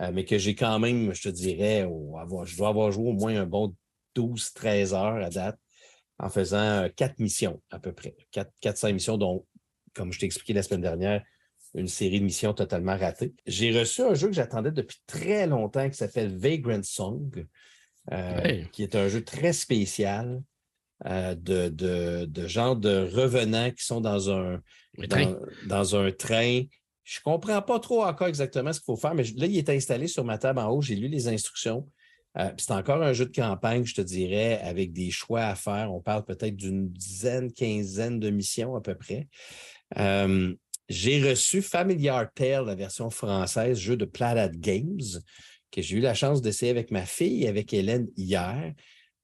Euh, mais que j'ai quand même, je te dirais, je dois avoir joué au moins un bon 12-13 heures à date en faisant euh, quatre missions à peu près. Quatre, cinq missions, dont, comme je t'ai expliqué la semaine dernière, une série de missions totalement ratées. J'ai reçu un jeu que j'attendais depuis très longtemps qui s'appelle Vagrant Song, euh, qui est un jeu très spécial. de, de, genre de revenants qui sont dans un, dans un train je ne comprends pas trop encore exactement ce qu'il faut faire, mais là, il est installé sur ma table en haut. J'ai lu les instructions. Euh, c'est encore un jeu de campagne, je te dirais, avec des choix à faire. On parle peut-être d'une dizaine, quinzaine de missions à peu près. Euh, j'ai reçu Familiar Tale, la version française, jeu de Plaid Games, que j'ai eu la chance d'essayer avec ma fille et avec Hélène hier.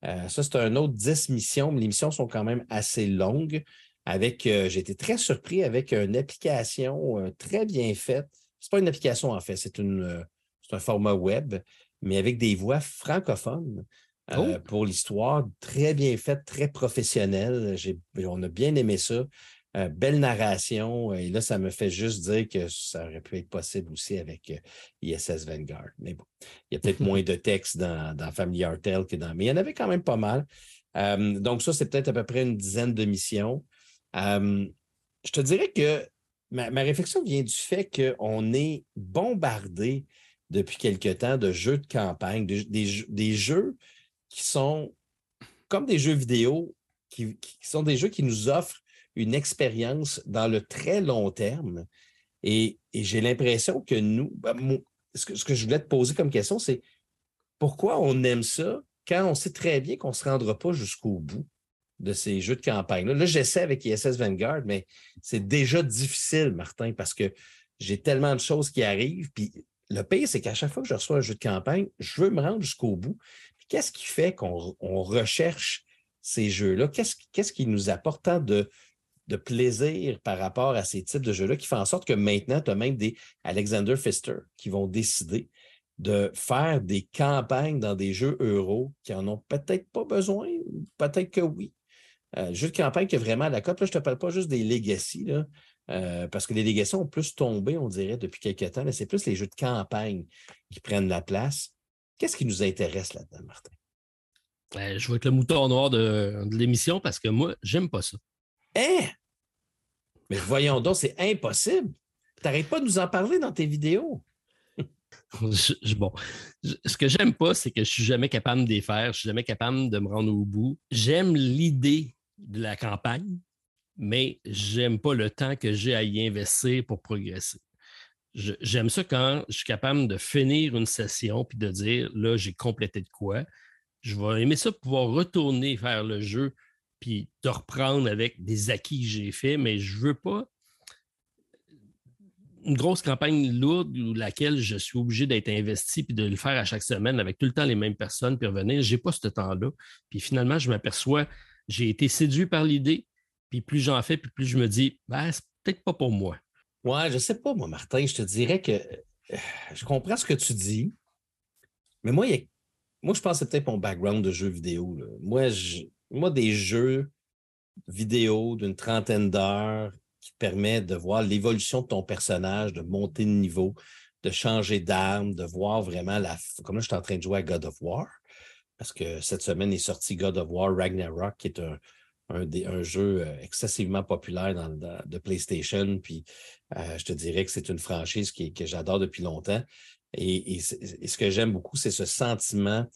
Euh, ça, c'est un autre 10 missions, mais les missions sont quand même assez longues avec, j'ai été très surpris avec une application très bien faite. Ce n'est pas une application en fait, c'est un format web, mais avec des voix francophones. Oh! pour l'histoire, très bien faite, très professionnelle. On a bien aimé ça. belle narration. Et là, ça me fait juste dire que ça aurait pu être possible aussi avec ISS Vanguard. Mais bon, il y a peut-être moins de texte dans, dans Family Tale que dans. Mais il y en avait quand même pas mal. donc, ça, c'est peut-être à peu près une dizaine de missions. Euh, je te dirais que ma, réflexion vient du fait qu'on est bombardé depuis quelque temps de jeux de campagne, des, jeux qui sont comme des jeux vidéo, qui, sont des jeux qui nous offrent une expérience dans le très long terme. Et, j'ai l'impression que nous, ben, ce, que, je voulais te poser comme question, c'est pourquoi on aime ça quand on sait très bien qu'on ne se rendra pas jusqu'au bout? de ces jeux de campagne. Là, j'essaie avec ISS Vanguard, mais c'est déjà difficile, Martin, parce que j'ai tellement de choses qui arrivent. Le pire, c'est qu'à chaque fois que je reçois un jeu de campagne, je veux me rendre jusqu'au bout. Qu'est-ce qui fait qu'on recherche ces jeux-là? Qu'est-ce qui nous apporte tant de, plaisir par rapport à ces types de jeux-là qui font en sorte que maintenant, tu as même des Alexander Pfister qui vont décider de faire des campagnes dans des jeux euros qui en ont peut-être pas besoin, peut-être que oui. Euh, jeu de campagne qui est vraiment à la cote. Là, je ne te parle pas juste des legacy, euh, parce que les legacy ont plus tombé, on dirait, depuis quelques temps, c'est plus les jeux de campagne qui prennent la place. Qu'est-ce qui nous intéresse là-dedans, Martin? Ben, je vais être le mouton noir de, l'émission parce que moi, j'aime pas ça. Hein? Mais voyons donc, c'est impossible. Tu n'arrêtes pas de nous en parler dans tes vidéos. bon, ce que j'aime pas, c'est que je suis jamais capable de les faire, je suis jamais capable de me rendre au bout. J'aime l'idée de la campagne, mais j'aime pas le temps que j'ai à y investir pour progresser. J'aime ça quand je suis capable de finir une session puis de dire là, j'ai complété de quoi. Je vais aimer ça pouvoir retourner faire le jeu puis de reprendre avec des acquis que j'ai faits, mais je veux pas une grosse campagne lourde où laquelle je suis obligé d'être investi puis de le faire à chaque semaine avec tout le temps les mêmes personnes puis revenir. Je n'ai pas ce temps-là. Puis finalement, je m'aperçois j'ai été séduit par l'idée, plus j'en fais, plus je me dis, ben, c'est peut-être pas pour moi. Ouais, je sais pas, moi, Martin, je te dirais que euh, je comprends ce que tu dis, mais moi, moi je pense que c'est peut-être mon background de jeux vidéo. Moi, moi, des jeux vidéo d'une trentaine d'heures qui te permet de voir l'évolution de ton personnage, de monter de niveau, de changer d'arme, de voir vraiment la. Comme là, je suis en train de jouer à God of War, parce que cette semaine est sorti God of War Ragnarok, qui est un, un, jeu euh, excessivement populaire de PlayStation. Puis euh, je te dirais que c'est une franchise que j'adore depuis longtemps. Et, ce que j'aime beaucoup, c'est ce sentiment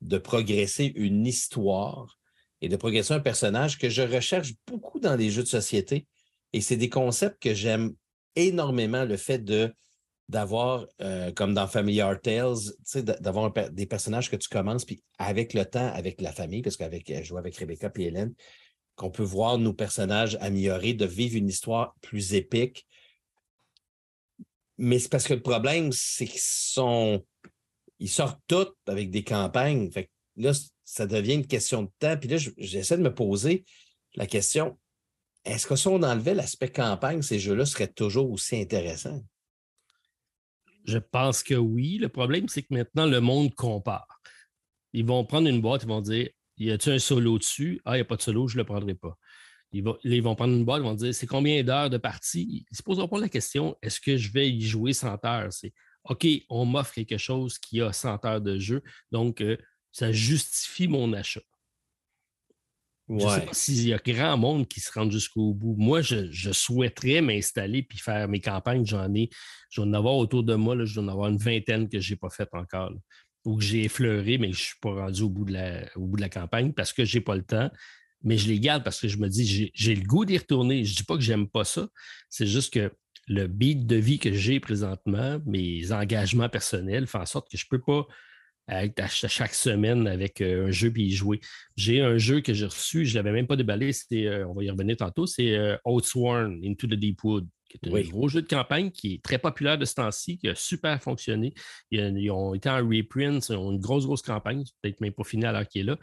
de progresser une histoire et de progresser un personnage que je recherche beaucoup dans les jeux de société. Et c'est des concepts que j'aime énormément, le fait de d'avoir, euh, comme dans Familiar Tales, d'avoir des personnages que tu commences, puis avec le temps, avec la famille, parce qu'avec je joue avec Rebecca et Hélène, qu'on peut voir nos personnages améliorer, de vivre une histoire plus épique. Mais c'est parce que le problème, c'est qu'ils sont. Ils sortent tous avec des campagnes. Là, ça devient une question de temps. Puis là, j'essaie de me poser la question est-ce que si on enlevait l'aspect campagne, ces jeux-là seraient toujours aussi intéressants? Je pense que oui. Le problème, c'est que maintenant, le monde compare. Ils vont prendre une boîte, ils vont dire y a-t-il un solo dessus? Ah, il n'y a pas de solo, je ne le prendrai pas. Ils vont, vont prendre une boîte, ils vont dire c'est combien d'heures de partie? Ils ne se poseront pas la question est-ce que je vais y jouer 100 heures? C'est OK, on m'offre quelque chose qui a 100 heures de jeu, donc euh, ça justifie mon achat. Je ne sais pas s'il y a grand monde qui se rend jusqu'au bout. Moi, je, souhaiterais m'installer puis faire mes campagnes. J'en ai, je dois en avoir autour de moi, là, je dois en avoir une vingtaine que je n'ai pas faites encore ou que j'ai effleuré, mais je ne suis pas rendu au bout, de la, au bout de la campagne parce que je n'ai pas le temps. Mais je les garde parce que je me dis, j'ai le goût d'y retourner. Je ne dis pas que j'aime pas ça. C'est juste que le beat de vie que j'ai présentement, mes engagements personnels, font en sorte que je ne peux pas être à chaque semaine avec euh, un jeu puis y jouer. J'ai un jeu que j'ai reçu, je ne l'avais même pas déballé, c'était, euh, on va y revenir tantôt, c'est euh, Oathsworn Into the Deep Wood qui est un gros jeu de campagne qui est très populaire de ce temps-ci, qui a super fonctionné. Ils, ont été en reprint, ils ont une grosse, grosse campagne, peut-être même pas fini alors qu'il est là.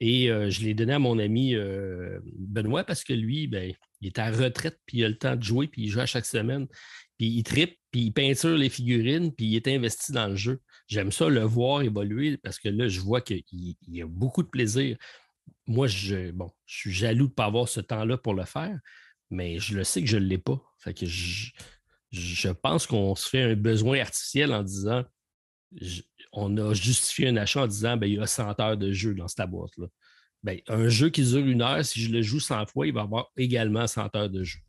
Et euh, je l'ai donné à mon ami euh, Benoît parce que lui, ben, il est à retraite, puis il a le temps de jouer, puis il joue à chaque semaine. Puis il tripe, puis il peinture les figurines, puis il est investi dans le jeu. J'aime ça le voir évoluer parce que là, je vois qu'il y a beaucoup de plaisir. Moi, je, bon, je suis jaloux de ne pas avoir ce temps-là pour le faire, mais je le sais que je ne l'ai pas. Fait que je, pense qu'on se fait un besoin artificiel en disant on a justifié un achat en disant ben, il y a 100 heures de jeu dans cette boîte-là. Ben, un jeu qui dure une heure, si je le joue 100 fois, il va avoir également 100 heures de jeu.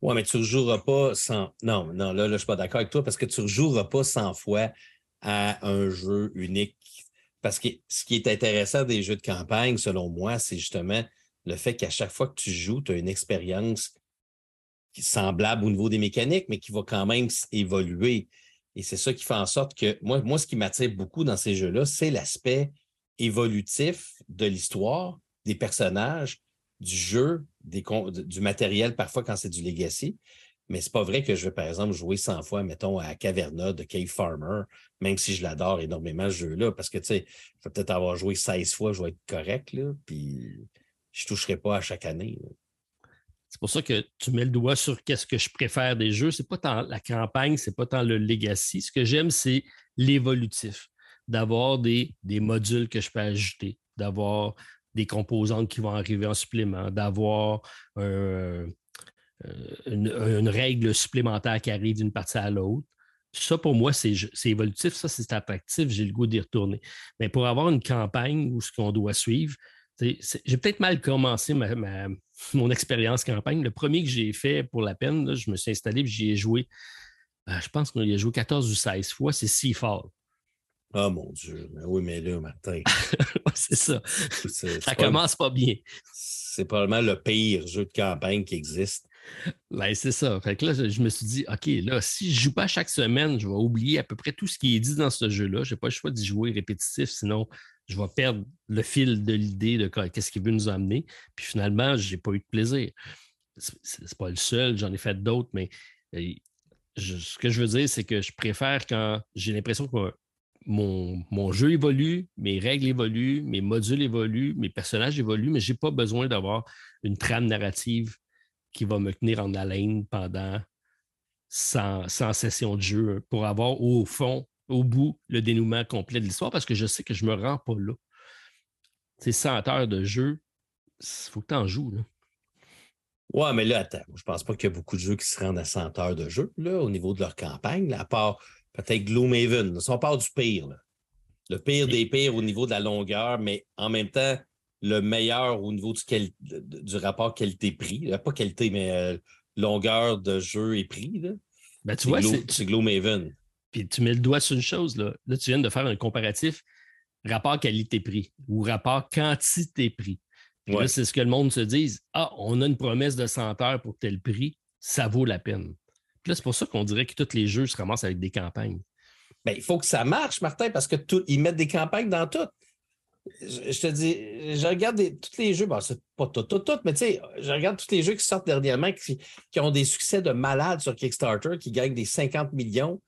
Oui, mais tu ne joueras pas 100. Non, non, là, là je ne suis pas d'accord avec toi parce que tu ne joueras pas 100 fois à un jeu unique. Parce que ce qui est intéressant des jeux de campagne, selon moi, c'est justement le fait qu'à chaque fois que tu joues, tu as une expérience semblable au niveau des mécaniques, mais qui va quand même évoluer. Et c'est ça qui fait en sorte que moi, moi ce qui m'attire beaucoup dans ces jeux-là, c'est l'aspect évolutif de l'histoire, des personnages, du jeu, des, du matériel, parfois quand c'est du legacy. Mais c'est pas vrai que je vais, par exemple, jouer 100 fois, mettons, à Caverna de Cave Farmer, même si je l'adore énormément, ce jeu-là, parce que, tu sais, je vais peut-être avoir joué 16 fois, je vais être correct, là, puis je ne toucherai pas à chaque année. C'est pour ça que tu mets le doigt sur qu'est-ce que je préfère des jeux. Ce n'est pas tant la campagne, ce n'est pas tant le legacy. Ce que j'aime, c'est l'évolutif. D'avoir des, des, modules que je peux ajouter, d'avoir des composantes qui vont arriver en supplément, d'avoir euh, une, règle supplémentaire qui arrive d'une partie à l'autre. Ça, pour moi, c'est évolutif, ça, c'est attractif, j'ai le goût d'y retourner. Mais pour avoir une campagne où ce qu'on doit suivre, j'ai peut-être mal commencé mon expérience campagne. Le premier que j'ai fait pour la peine, je me suis installé et j'y ai joué. Euh, je pense qu'on y a joué 14 ou 16 fois. C'est Seafall. Ah mon Dieu. oui, mais là, Martin. c'est ça. Ça commence pas bien. C'est probablement le pire jeu de campagne qui existe. Ben, c'est ça. Fait que là, je me suis dit, OK, là, si je ne joue pas chaque semaine, je vais oublier à peu près tout ce qui est dit dans ce jeu-là. Je n'ai pas le choix d'y jouer répétitif, sinon je vais perdre le fil de l'idée de qu'est-ce qu'il veut nous amener. Puis finalement, je n'ai pas eu de plaisir. Ce n'est pas le seul, j'en ai fait d'autres, mais ce que je veux dire, c'est que je préfère quand j'ai l'impression que mon, mon, jeu évolue, mes règles évoluent, mes modules évoluent, mes personnages évoluent, mais je n'ai pas besoin d'avoir une trame narrative qui va me tenir en haleine pendant 100, 100 sessions de jeu pour avoir au fond au bout le dénouement complet de l'histoire parce que je sais que je ne me rends pas là. C'est 100 heures de jeu, il faut que tu en joues. Ouais, mais là, attends, je pense pas qu'il y a beaucoup de jeux qui se rendent à 100 heures de jeu là, au niveau de leur campagne, à part peut-être Gloomhaven. Si on part du pire, le pire des pires au niveau de la longueur, mais en même temps, le meilleur au niveau du, du rapport qualité-prix. Pas qualité, mais euh, longueur de jeu et prix. Là. Ben, tu vois, c'est Gloomhaven. Puis tu mets le doigt sur une chose. Là, là tu viens de faire un comparatif rapport qualité-prix ou rapport quantité-prix. Là, c'est ce que le monde se dise. Ah, on a une promesse de 100 heures pour tel prix, ça vaut la peine. Puis là, c'est pour ça qu'on dirait que tous les jeux se ramassent avec des campagnes. Bien, il faut que ça marche, Martin, parce que ils mettent des campagnes dans tout. Je, te dis, je regarde tous les jeux, bon, c'est pas tout, tout, tout, mais tu sais, je regarde tous les jeux qui sortent dernièrement, qui, qui ont des succès de malades sur Kickstarter, qui gagnent des 50 millions.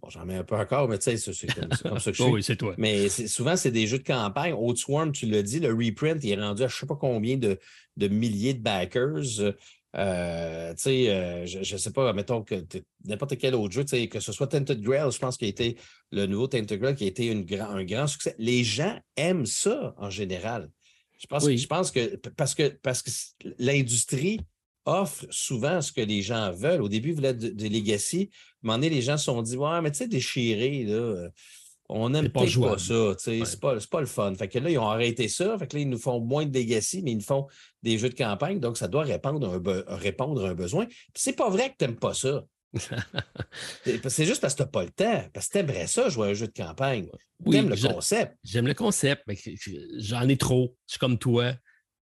Bon, j'en mets un peu encore, mais tu sais, c'est comme, ça que je suis. oui, c'est toi. Mais souvent, c'est des jeux de campagne. Swarm, tu l'as dit, le reprint, il est rendu à je ne sais pas combien de, de milliers de backers. Euh, tu sais, euh, je ne sais pas, mettons que n'importe quel autre jeu, que ce soit Tented Grail, je pense qu'il a été le nouveau Tented Grail qui a été une un grand succès. Les gens aiment ça en général. Je pense, je pense que parce que, parce que l'industrie offre souvent ce que les gens veulent. Au début, ils voulaient de, de Legacy. À un moment donné, les gens se sont dit Ouais, mais tu sais, déchiré, là, on n'aime pas, pas ça. C'est pas, pas le fun. Fait que là, ils ont arrêté ça. Fait que là, ils nous font moins de Legacy, mais ils nous font des jeux de campagne. Donc, ça doit répondre à un, répondre à un besoin. C'est pas vrai que tu n'aimes pas ça. c'est juste parce que tu n'as pas le temps. Parce que tu aimerais ça, jouer à un jeu de campagne. Oui, aimes le concept. J'aime le concept, mais j'en ai trop. Je suis comme toi.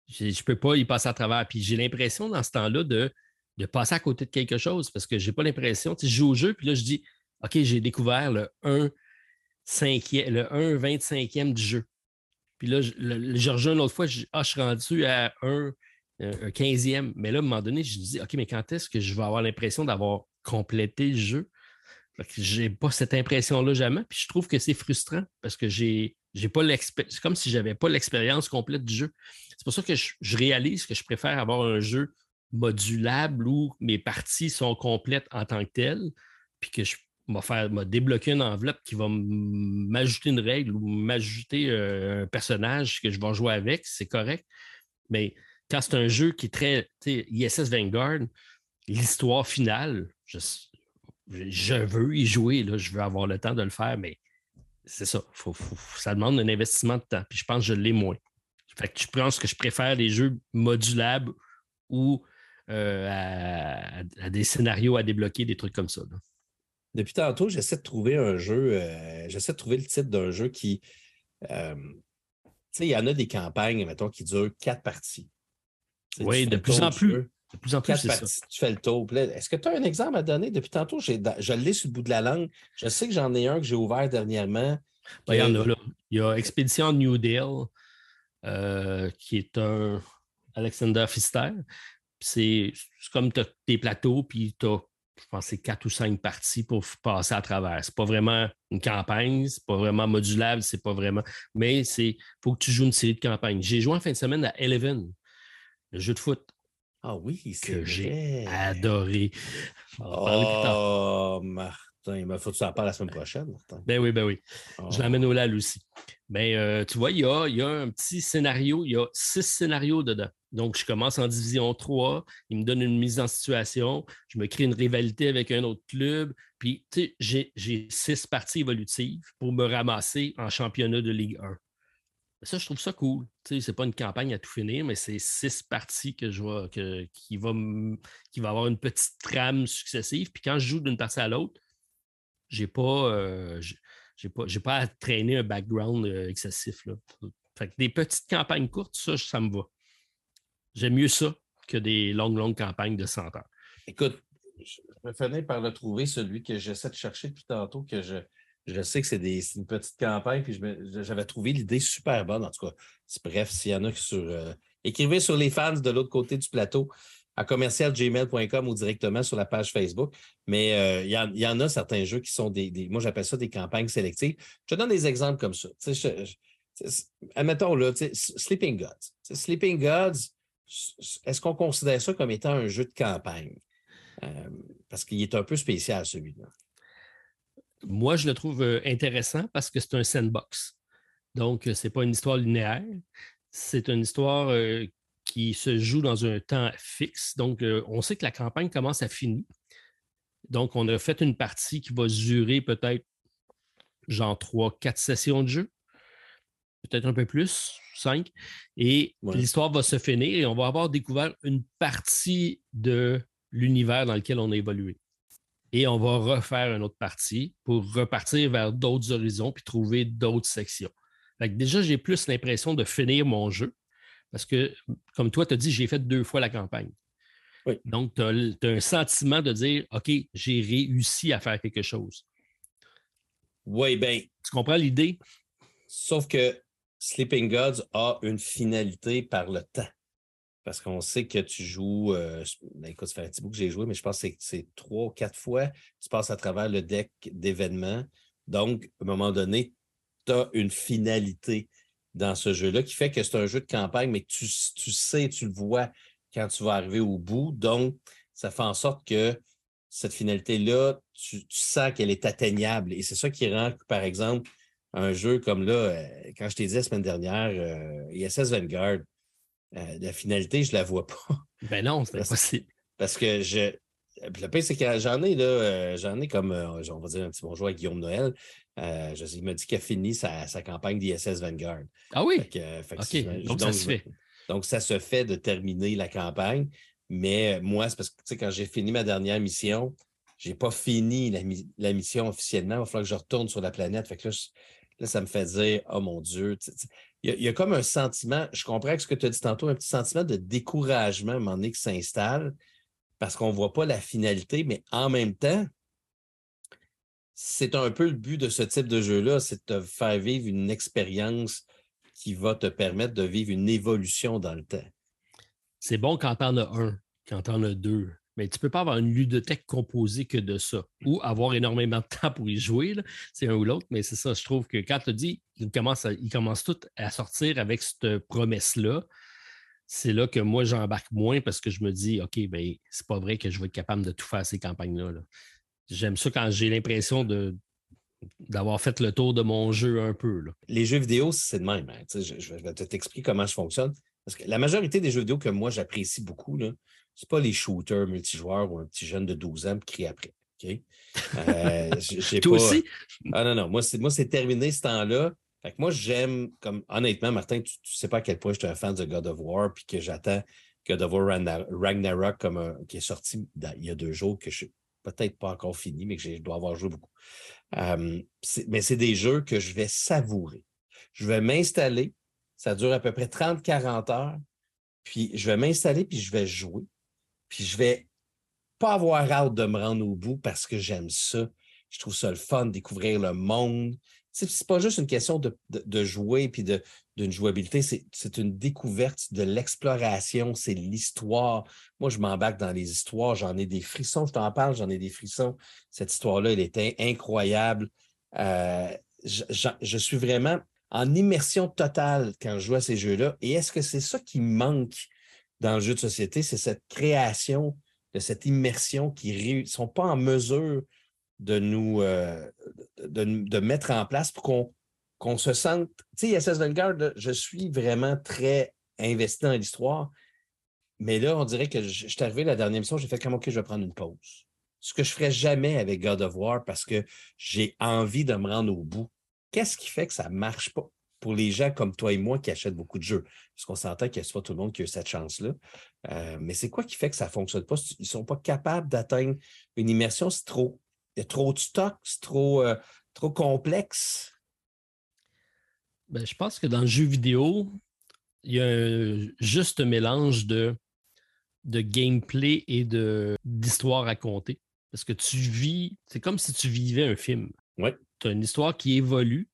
Je ne peux pas y passer à travers. Puis j'ai l'impression dans ce temps-là de, de passer à côté de quelque chose parce que je n'ai pas l'impression. Tu sais, je joue au jeu, puis là, je dis OK, j'ai découvert le 1, 5 le 1 25e du jeu. Puis là, je, le, rejoins une autre fois, je, ah, je suis rendu à 1, un 15e. Mais là, à un moment donné, je me dis OK, mais quand est-ce que je vais avoir l'impression d'avoir complété le jeu? Je n'ai pas cette impression-là jamais. Puis je trouve que c'est frustrant parce que j'ai j'ai pas C'est comme si je n'avais pas l'expérience complète du jeu. C'est pour ça que je, réalise que je préfère avoir un jeu modulable où mes parties sont complètes en tant que telles, puis que je vais faire débloquer une enveloppe qui va m'ajouter une règle ou m'ajouter euh, un personnage que je vais jouer avec, c'est correct. Mais quand c'est un jeu qui est très ISS Vanguard, l'histoire finale, je, je, veux y jouer, là, je veux avoir le temps de le faire, mais c'est ça. ça demande un investissement de temps. Puis je pense que je l'ai moins. Fait que je pense que je préfère les jeux modulables ou euh, à, des scénarios à débloquer, des trucs comme ça. Depuis tantôt, j'essaie de trouver un jeu, euh, j'essaie de trouver le titre d'un jeu qui. Euh, tu sais, il y en a des campagnes, mettons, qui durent quatre parties. oui, de plus en plus. De plus en plus, c'est ça. Tu fais le tour. Est-ce que tu as un exemple à donner? Depuis tantôt, je l'ai sur le bout de la langue. Je sais que j'en ai un que j'ai ouvert dernièrement. Ben, il y en a là. Il y a Expédition New Deal, euh, qui est un Alexander Pfister. C'est comme tu as tes plateaux, puis tu as, je pense, quatre ou cinq parties pour passer à travers. C'est pas vraiment une campagne, c'est pas vraiment modulable, c'est pas vraiment. Mais il faut que tu joues une série de campagnes. J'ai joué en fin de semaine à Eleven, le jeu de foot. Ah oui, c'est que j'ai adoré. Oh, Martin, il faut que tu en parles la semaine prochaine, Martin. Ben oui, ben oui. Je l'amène au LAL aussi. Mais ben, euh, tu vois, il y, a, il y, a, un petit scénario, il y a six scénarios dedans. Donc, je commence en division 3, il me donne une mise en situation, je me crée une rivalité avec un autre club, puis tu sais, j'ai six parties évolutives pour me ramasser en championnat de Ligue 1. Ça, je trouve ça cool. Ce n'est pas une campagne à tout finir, mais c'est six parties que je vois que, qui, va qui va avoir une petite trame successive. Puis quand je joue d'une partie à l'autre, je n'ai pas, euh, pas, pas à traîner un background euh, excessif. Là. Fait que des petites campagnes courtes, ça, ça me va. J'aime mieux ça que des longues, longues campagnes de 100 heures. Écoute, je vais finir par le trouver, celui que j'essaie de chercher depuis tantôt, que je, je sais que c'est une petite campagne, puis j'avais trouvé l'idée super bonne. En tout cas, bref, s'il y en a sur. Euh, écrivez sur les fans de l'autre côté du plateau à commercialgmail.com ou directement sur la page Facebook. Mais euh, il y, en a certains jeux qui sont des. moi, j'appelle ça des campagnes sélectives. Je te donne des exemples comme ça. admettons là, Sleeping Gods. Sleeping Gods, est-ce qu'on considère ça comme étant un jeu de campagne? Euh, parce qu'il est un peu spécial, celui-là moi, je le trouve euh, intéressant parce que c'est un sandbox. Donc, euh, ce n'est pas une histoire linéaire. C'est une histoire euh, qui se joue dans un temps fixe. Donc, euh, on sait que la campagne commence à finir. Donc, on a fait une partie qui va durer peut-être genre trois, quatre sessions de jeu, peut-être un peu plus, cinq. Et l'histoire va se finir et on va avoir découvert une partie de l'univers dans lequel on a évolué. Et on va refaire une autre partie pour repartir vers d'autres horizons puis trouver d'autres sections. déjà, j'ai plus l'impression de finir mon jeu parce que, comme toi, tu as dit, j'ai fait deux fois la campagne. Donc, tu as, un sentiment de dire OK, j'ai réussi à faire quelque chose. Oui, bien. Tu comprends l'idée? Sauf que Sleeping Gods a une finalité par le temps. Parce qu'on sait que tu joues, euh, ben, écoute, ça fait un petit bout que j'ai joué, mais je pense que c'est trois ou quatre fois, tu passes à travers le deck d'événements. Donc, à un moment donné, tu as une finalité dans ce jeu-là qui fait que c'est un jeu de campagne, mais tu, tu sais, tu le vois quand tu vas arriver au bout. Donc, ça fait en sorte que cette finalité-là, tu, sens qu'elle est atteignable. Et c'est ça qui rend, par exemple, un jeu comme là, euh, quand je t'ai dit la semaine dernière, euh, ISS Vanguard, euh, la finalité, je ne la vois pas. Ben non, c'est impossible. Parce que je. Le pire, c'est que j'en ai, là, j'en ai comme, on va dire un petit bonjour à Guillaume Noël. Je, il m'a dit qu'il a fini sa, campagne d'ISS Vanguard. Ah oui? donc, ça se fait. Donc, ça se fait de terminer la campagne. Mais moi, c'est parce que, tu sais, quand j'ai fini ma dernière mission, je n'ai pas fini la, mission officiellement. Il va falloir que je retourne sur la planète. Fait que là, ça me fait dire, oh mon Dieu, il y, a comme un sentiment, je comprends ce que tu as dit tantôt, un petit sentiment de découragement à un moment donné qui s'installe parce qu'on ne voit pas la finalité, mais en même temps, c'est un peu le but de ce type de jeu-là, c'est de te faire vivre une expérience qui va te permettre de vivre une évolution dans le temps. C'est bon quand tu en as un, quand tu en as deux, mais tu ne peux pas avoir une ludothèque composée que de ça ou avoir énormément de temps pour y jouer. C'est un ou l'autre, mais c'est ça. Je trouve que quand tu dis qu'ils commencent, ils commencent à sortir avec cette promesse-là, c'est là que moi, j'embarque moins parce que je me dis, OK, ben, c'est pas vrai que je vais être capable de tout faire ces campagnes-là. J'aime ça quand j'ai l'impression de, d'avoir fait le tour de mon jeu un peu. Les jeux vidéo, c'est de même. Hein. Je, vais t'expliquer comment je fonctionne. Parce que la majorité des jeux vidéo que moi j'apprécie beaucoup, ce n'est pas les shooters multijoueurs ou un petit jeune de 12 ans qui crie après. Euh, Toi aussi? Ah non, non. Moi, c'est terminé ce temps-là. moi, j'aime, comme honnêtement, Martin, tu ne sais pas à quel point je suis un fan de God of War, puis que j'attends God of War Ragnarok comme qui est sorti il y a deux jours, que je suis peut-être pas encore fini, mais que je dois avoir joué beaucoup mais c'est des jeux que je vais savourer. Je vais m'installer, ça dure à peu près 30-40 heures, puis je vais m'installer, puis je vais jouer. Puis je vais pas avoir hâte de me rendre au bout parce que j'aime ça. Je trouve ça le fun, découvrir le monde. C'est pas juste une question de, jouer puis d'une jouabilité, c'est une découverte de l'exploration, c'est l'histoire. Moi, je m'embarque dans les histoires, j'en ai des frissons, je t'en parle, j'en ai des frissons. Cette histoire-là, elle était incroyable. Euh, je, suis vraiment en immersion totale quand je joue à ces jeux-là. Et est-ce que c'est ça qui manque dans le jeu de société? C'est cette création de cette immersion qui ne sont pas en mesure de nous euh, de, mettre en place pour qu'on se sente. Tu sais, SS Vanguard, je suis vraiment très investi dans l'histoire. Mais là, on dirait que je, suis arrivé la dernière mission, j'ai fait comme OK, je vais prendre une pause. Ce que je ne ferais jamais avec God of War parce que j'ai envie de me rendre au bout. Qu'est-ce qui fait que ça ne marche pas? Pour les gens comme toi et moi qui achètent beaucoup de jeux? Parce qu'on s'entend que ce n'est pas tout le monde qui a eu cette chance-là. Euh, mais c'est quoi qui fait que ça ne fonctionne pas? Ils ne sont pas capables d'atteindre une immersion, c'est trop il y a trop de stock, c'est trop, euh, trop complexe? Ben, je pense que dans le jeu vidéo, il y a un juste mélange de, de gameplay et d'histoire à racontée. Parce que tu vis, c'est comme si tu vivais un film. Oui. Tu as une histoire qui évolue.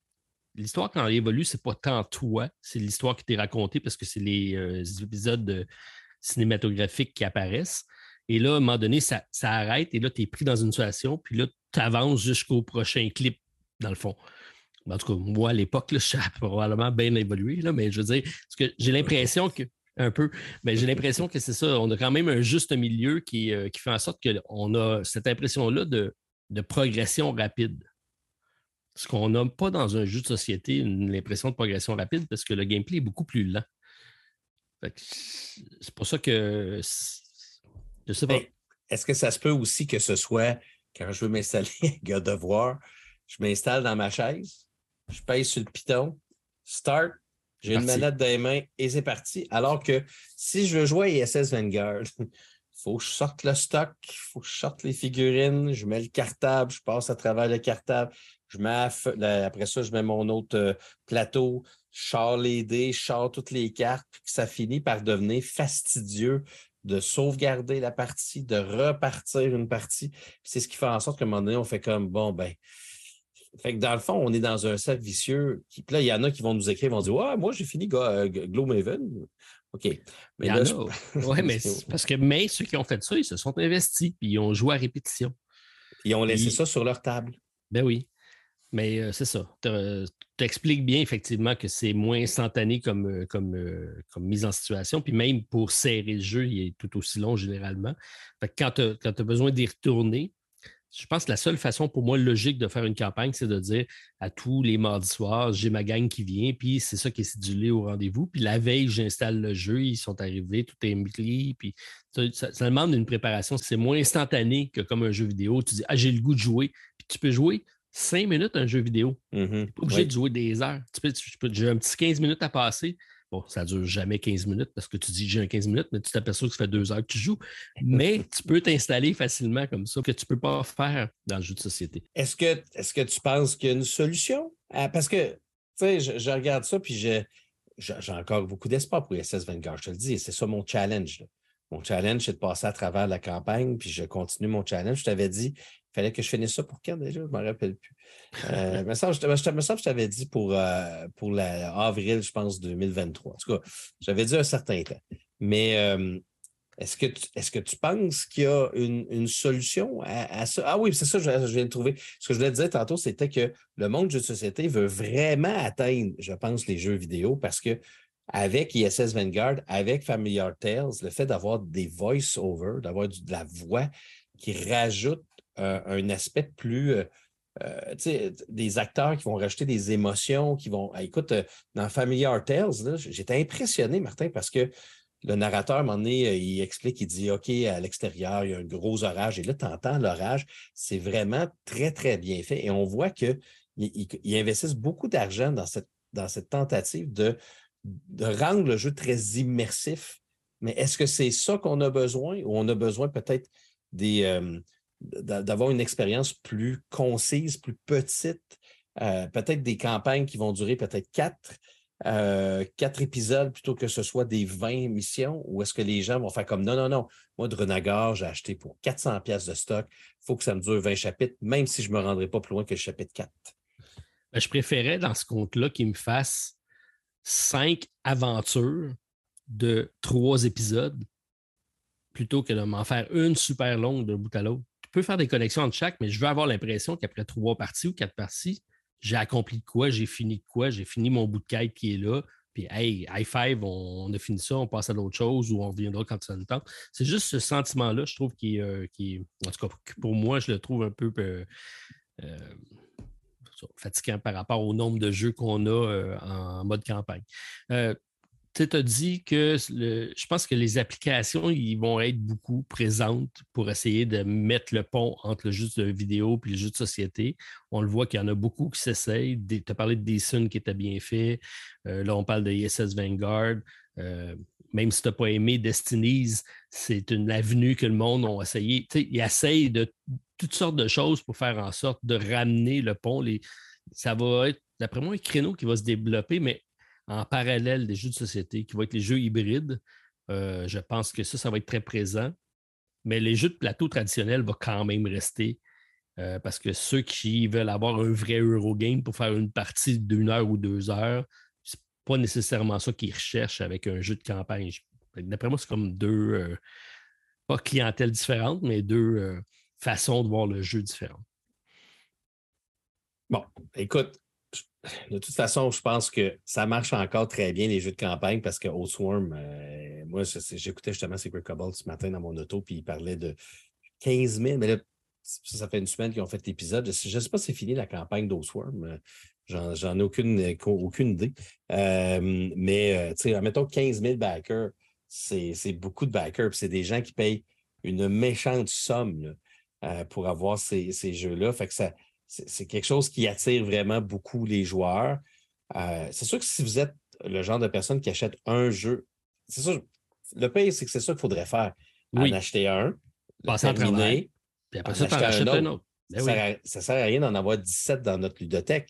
L'histoire, quand elle évolue, c'est pas tant toi, c'est l'histoire qui t'est racontée parce que c'est les euh, épisodes cinématographiques qui apparaissent. Et là, à un moment donné, ça, arrête et là, tu es pris dans une situation, puis là, tu avances jusqu'au prochain clip, dans le fond. En tout cas, moi, à l'époque, je probablement bien évolué, là, mais je veux dire, que j'ai l'impression que, un peu, mais j'ai l'impression que c'est ça, on a quand même un juste milieu qui, euh, fait en sorte qu'on a cette impression-là de progression rapide. Ce qu'on n'a pas dans un jeu de société, l'impression de progression rapide, parce que le gameplay est beaucoup plus lent. C'est pour ça que je sais pas. Est-ce que ça se peut aussi que ce soit quand je veux m'installer à devoir, je m'installe dans ma chaise, je pèse sur le piton, start, j'ai une manette dans les mains et c'est parti. Alors que si je veux jouer à ISS Vanguard, il faut que je sorte le stock, il faut que je sorte les figurines, je mets le cartable, je passe à travers le cartable, je mets après ça, je mets mon autre euh, plateau, je sors les dés, je sors toutes les cartes, puis ça finit par devenir fastidieux de sauvegarder la partie, de repartir une partie. C'est ce qui fait en sorte qu'à un moment donné, on fait comme bon, ben. Fait que dans le fond, on est dans un cercle vicieux. Qui, puis là, il y en a qui vont nous écrire, vont dire Ouais, moi, j'ai fini euh, Gloomhaven. OK. Mais là, Oui, mais parce que mais ceux qui ont fait ça, ils se sont investis, puis ils ont joué à répétition. Ils ont laissé ça sur leur table. Ben oui. Mais euh, c'est ça. Tu expliques bien effectivement que c'est moins instantané comme, euh, euh, comme, mise en situation. Puis même pour serrer le jeu, il est tout aussi long généralement. Fait quand tu as, besoin d'y retourner, je pense que la seule façon pour moi logique de faire une campagne, c'est de dire à tous les mardis soirs, j'ai ma gang qui vient, puis c'est ça qui est cédulé au rendez-vous. Puis la veille, j'installe le jeu, ils sont arrivés, tout est mis, puis ça, ça, demande une préparation. C'est moins instantané que comme un jeu vidéo. Tu dis, ah, j'ai le goût de jouer, puis tu peux jouer cinq minutes un jeu vidéo. Tu n'es pas obligé de jouer des heures. Tu peux, j'ai un petit 15 minutes à passer. Bon, ça ne dure jamais 15 minutes parce que tu dis j'ai un 15 minutes, mais tu t'aperçois que ça fait deux heures que tu joues. Mais tu peux t'installer facilement comme ça, que tu ne peux pas faire dans le jeu de société. Est-ce que, est que tu penses qu'il y a une solution? parce que, tu sais, je, regarde ça, puis j'ai, encore beaucoup d'espoir pour SS Vanguard, je te le dis, c'est ça mon challenge. Mon challenge, c'est de passer à travers la campagne, puis je continue mon challenge. Je t'avais dit, fallait que je finisse ça pour quand déjà? Je ne me rappelle plus. Euh, me je, me semble que je t'avais dit pour, euh, pour avril, je pense, 2023. En tout cas, j'avais dit un certain temps. Mais euh, est-ce que, tu, est-ce que tu penses qu'il y a une, solution à, ça? Ah oui, c'est ça, je, viens de trouver. Ce que je voulais te dire tantôt, c'était que le monde du jeu de société veut vraiment atteindre, je pense, les jeux vidéo parce que avec ISS Vanguard, avec Familiar Tales, le fait d'avoir des voice-over, d'avoir de la voix qui rajoute euh, un aspect plus. Euh, euh, des acteurs qui vont rajouter des émotions, qui vont. Ah, écoute, dans Familiar Tales, j'étais impressionné, Martin, parce que le narrateur, à un moment donné, il explique, il dit OK, à l'extérieur, il y a un gros orage. Et là, tu entends l'orage. C'est vraiment très, très bien fait. Et on voit qu'ils il, investissent beaucoup d'argent dans cette, dans cette tentative de rendre le jeu très immersif. Mais est-ce que c'est ça qu'on a besoin ou on a besoin peut-être des, d'avoir une expérience plus concise, plus petite, euh, peut-être des campagnes qui vont durer peut-être quatre, euh, épisodes plutôt que ce soit des 20 émissions, ou est-ce que les gens vont faire comme non, non, non, moi de Renagar, j'ai acheté pour 400 pièces de stock, il faut que ça me dure 20 chapitres, même si je ne me rendrai pas plus loin que le chapitre 4. Ben, je préférais dans ce compte-là qu'il me fasse cinq aventures de trois épisodes plutôt que de m'en faire une super longue d'un bout à l'autre faire des connexions entre chaque, mais je veux avoir l'impression qu'après trois parties ou quatre parties, j'ai accompli quoi, j'ai fini de quoi, j'ai fini mon bout de quête qui est là. Puis, hey, high five, on, a fini ça, on passe à d'autres choses ou on reviendra quand ça nous tente. C'est juste ce sentiment-là, je trouve, qui, euh, qui en tout cas, pour moi, je le trouve un peu euh, euh, fatigant par rapport au nombre de jeux qu'on a en mode campagne tu as dit que je pense que les applications ils vont être beaucoup présentes pour essayer de mettre le pont entre le jeu de vidéo et le jeu de société. On le voit qu'il y en a beaucoup qui s'essayent. Tu as parlé de Dyson qui était bien fait. Euh, là, on parle de ISS Vanguard. Euh, même si tu n'as pas aimé Destinies, c'est une avenue que le monde a essayé. ils essayent de toutes sortes de choses pour faire en sorte de ramener le pont. ça va être, d'après moi, un créneau qui va se développer, mais en parallèle des jeux de société, qui vont être les jeux hybrides. Euh, je pense que ça, ça va être très présent. Mais les jeux de plateau traditionnels vont quand même rester. Euh, parce que ceux qui veulent avoir un vrai Eurogame pour faire une partie d'une heure ou deux heures, c'est pas nécessairement ça qu'ils recherchent avec un jeu de campagne. D'après moi, c'est comme deux, euh, pas clientèles différentes, mais deux façons de voir le jeu différentes. Bon, écoute, de toute façon, je pense que ça marche encore très bien, les jeux de campagne, parce que Swarm, euh, moi, j'écoutais justement Secret Cobalt ce matin dans mon auto, puis il parlait de 15 000, mais là, ça, fait une semaine qu'ils ont fait l'épisode. Je ne sais pas si c'est fini la campagne d'Osworm. J'en ai aucune, aucune idée. mais, tu sais, mettons 15 000 backers, c'est beaucoup de backers. C'est des gens qui payent une méchante somme pour avoir ces, ces jeux-là. Fait que ça, c'est quelque chose qui attire vraiment beaucoup les joueurs. c'est sûr que si vous êtes le genre de personne qui achète un jeu, c'est ça, le pire, c'est que c'est ça qu'il faudrait faire. En acheter un, passer terminer, puis après ça, en un autre. Ben ça ne sert à rien d'en avoir 17 dans notre ludothèque,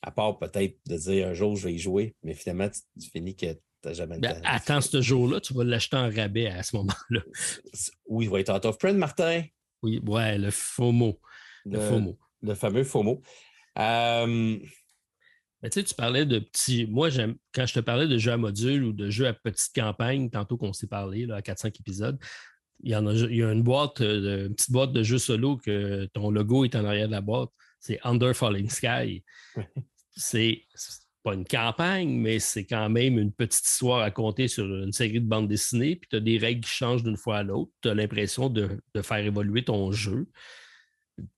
à part peut-être de dire un jour je vais y jouer, mais finalement, tu, finis que tu n'as jamais ben, Attends ce jour-là, tu vas l'acheter en rabais à ce moment-là. Oui, il va être out of print, Martin. Oui, ouais, le FOMO. Le, le FOMO. Le fameux FOMO. Euh... tu sais, tu parlais de petits. Moi, j'aime quand je te parlais de jeux à module ou de jeux à petite campagne, tantôt qu'on s'est parlé, là, à 4-5 épisodes, il y, en a, il y a une boîte, euh, une petite boîte de jeux solo que ton logo est en arrière de la boîte. C'est Under Falling Sky. c'est pas une campagne, mais c'est quand même une petite histoire à compter sur une série de bandes dessinées. Puis tu as des règles qui changent d'une fois à l'autre. Tu as l'impression de, faire évoluer ton jeu.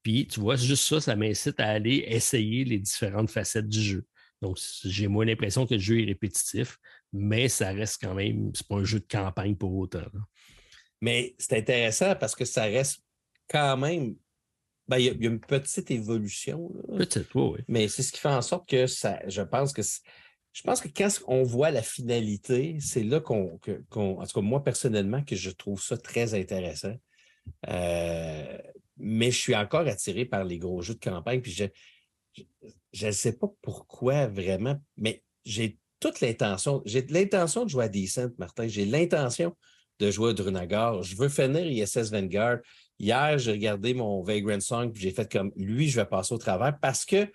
Puis tu vois, juste ça, ça m'incite à aller essayer les différentes facettes du jeu. Donc, j'ai moins l'impression que le jeu est répétitif, mais ça reste quand même, c'est pas un jeu de campagne pour autant. Mais c'est intéressant parce que ça reste quand même. Ben, il, y a, une petite évolution. Petite, oui, Mais c'est ce qui fait en sorte que ça, je pense que je pense que quand on voit la finalité, c'est là qu'on, en tout cas moi personnellement, que je trouve ça très intéressant. Euh, mais je suis encore attiré par les gros jeux de campagne. Puis je ne sais pas pourquoi vraiment, mais j'ai toute l'intention, j'ai l'intention de jouer à Decent, Martin. J'ai l'intention de jouer à Drunagar. Je veux finir ISS Vanguard. Hier, j'ai regardé mon Vagrant Song, puis j'ai fait comme lui, je vais passer au travers parce que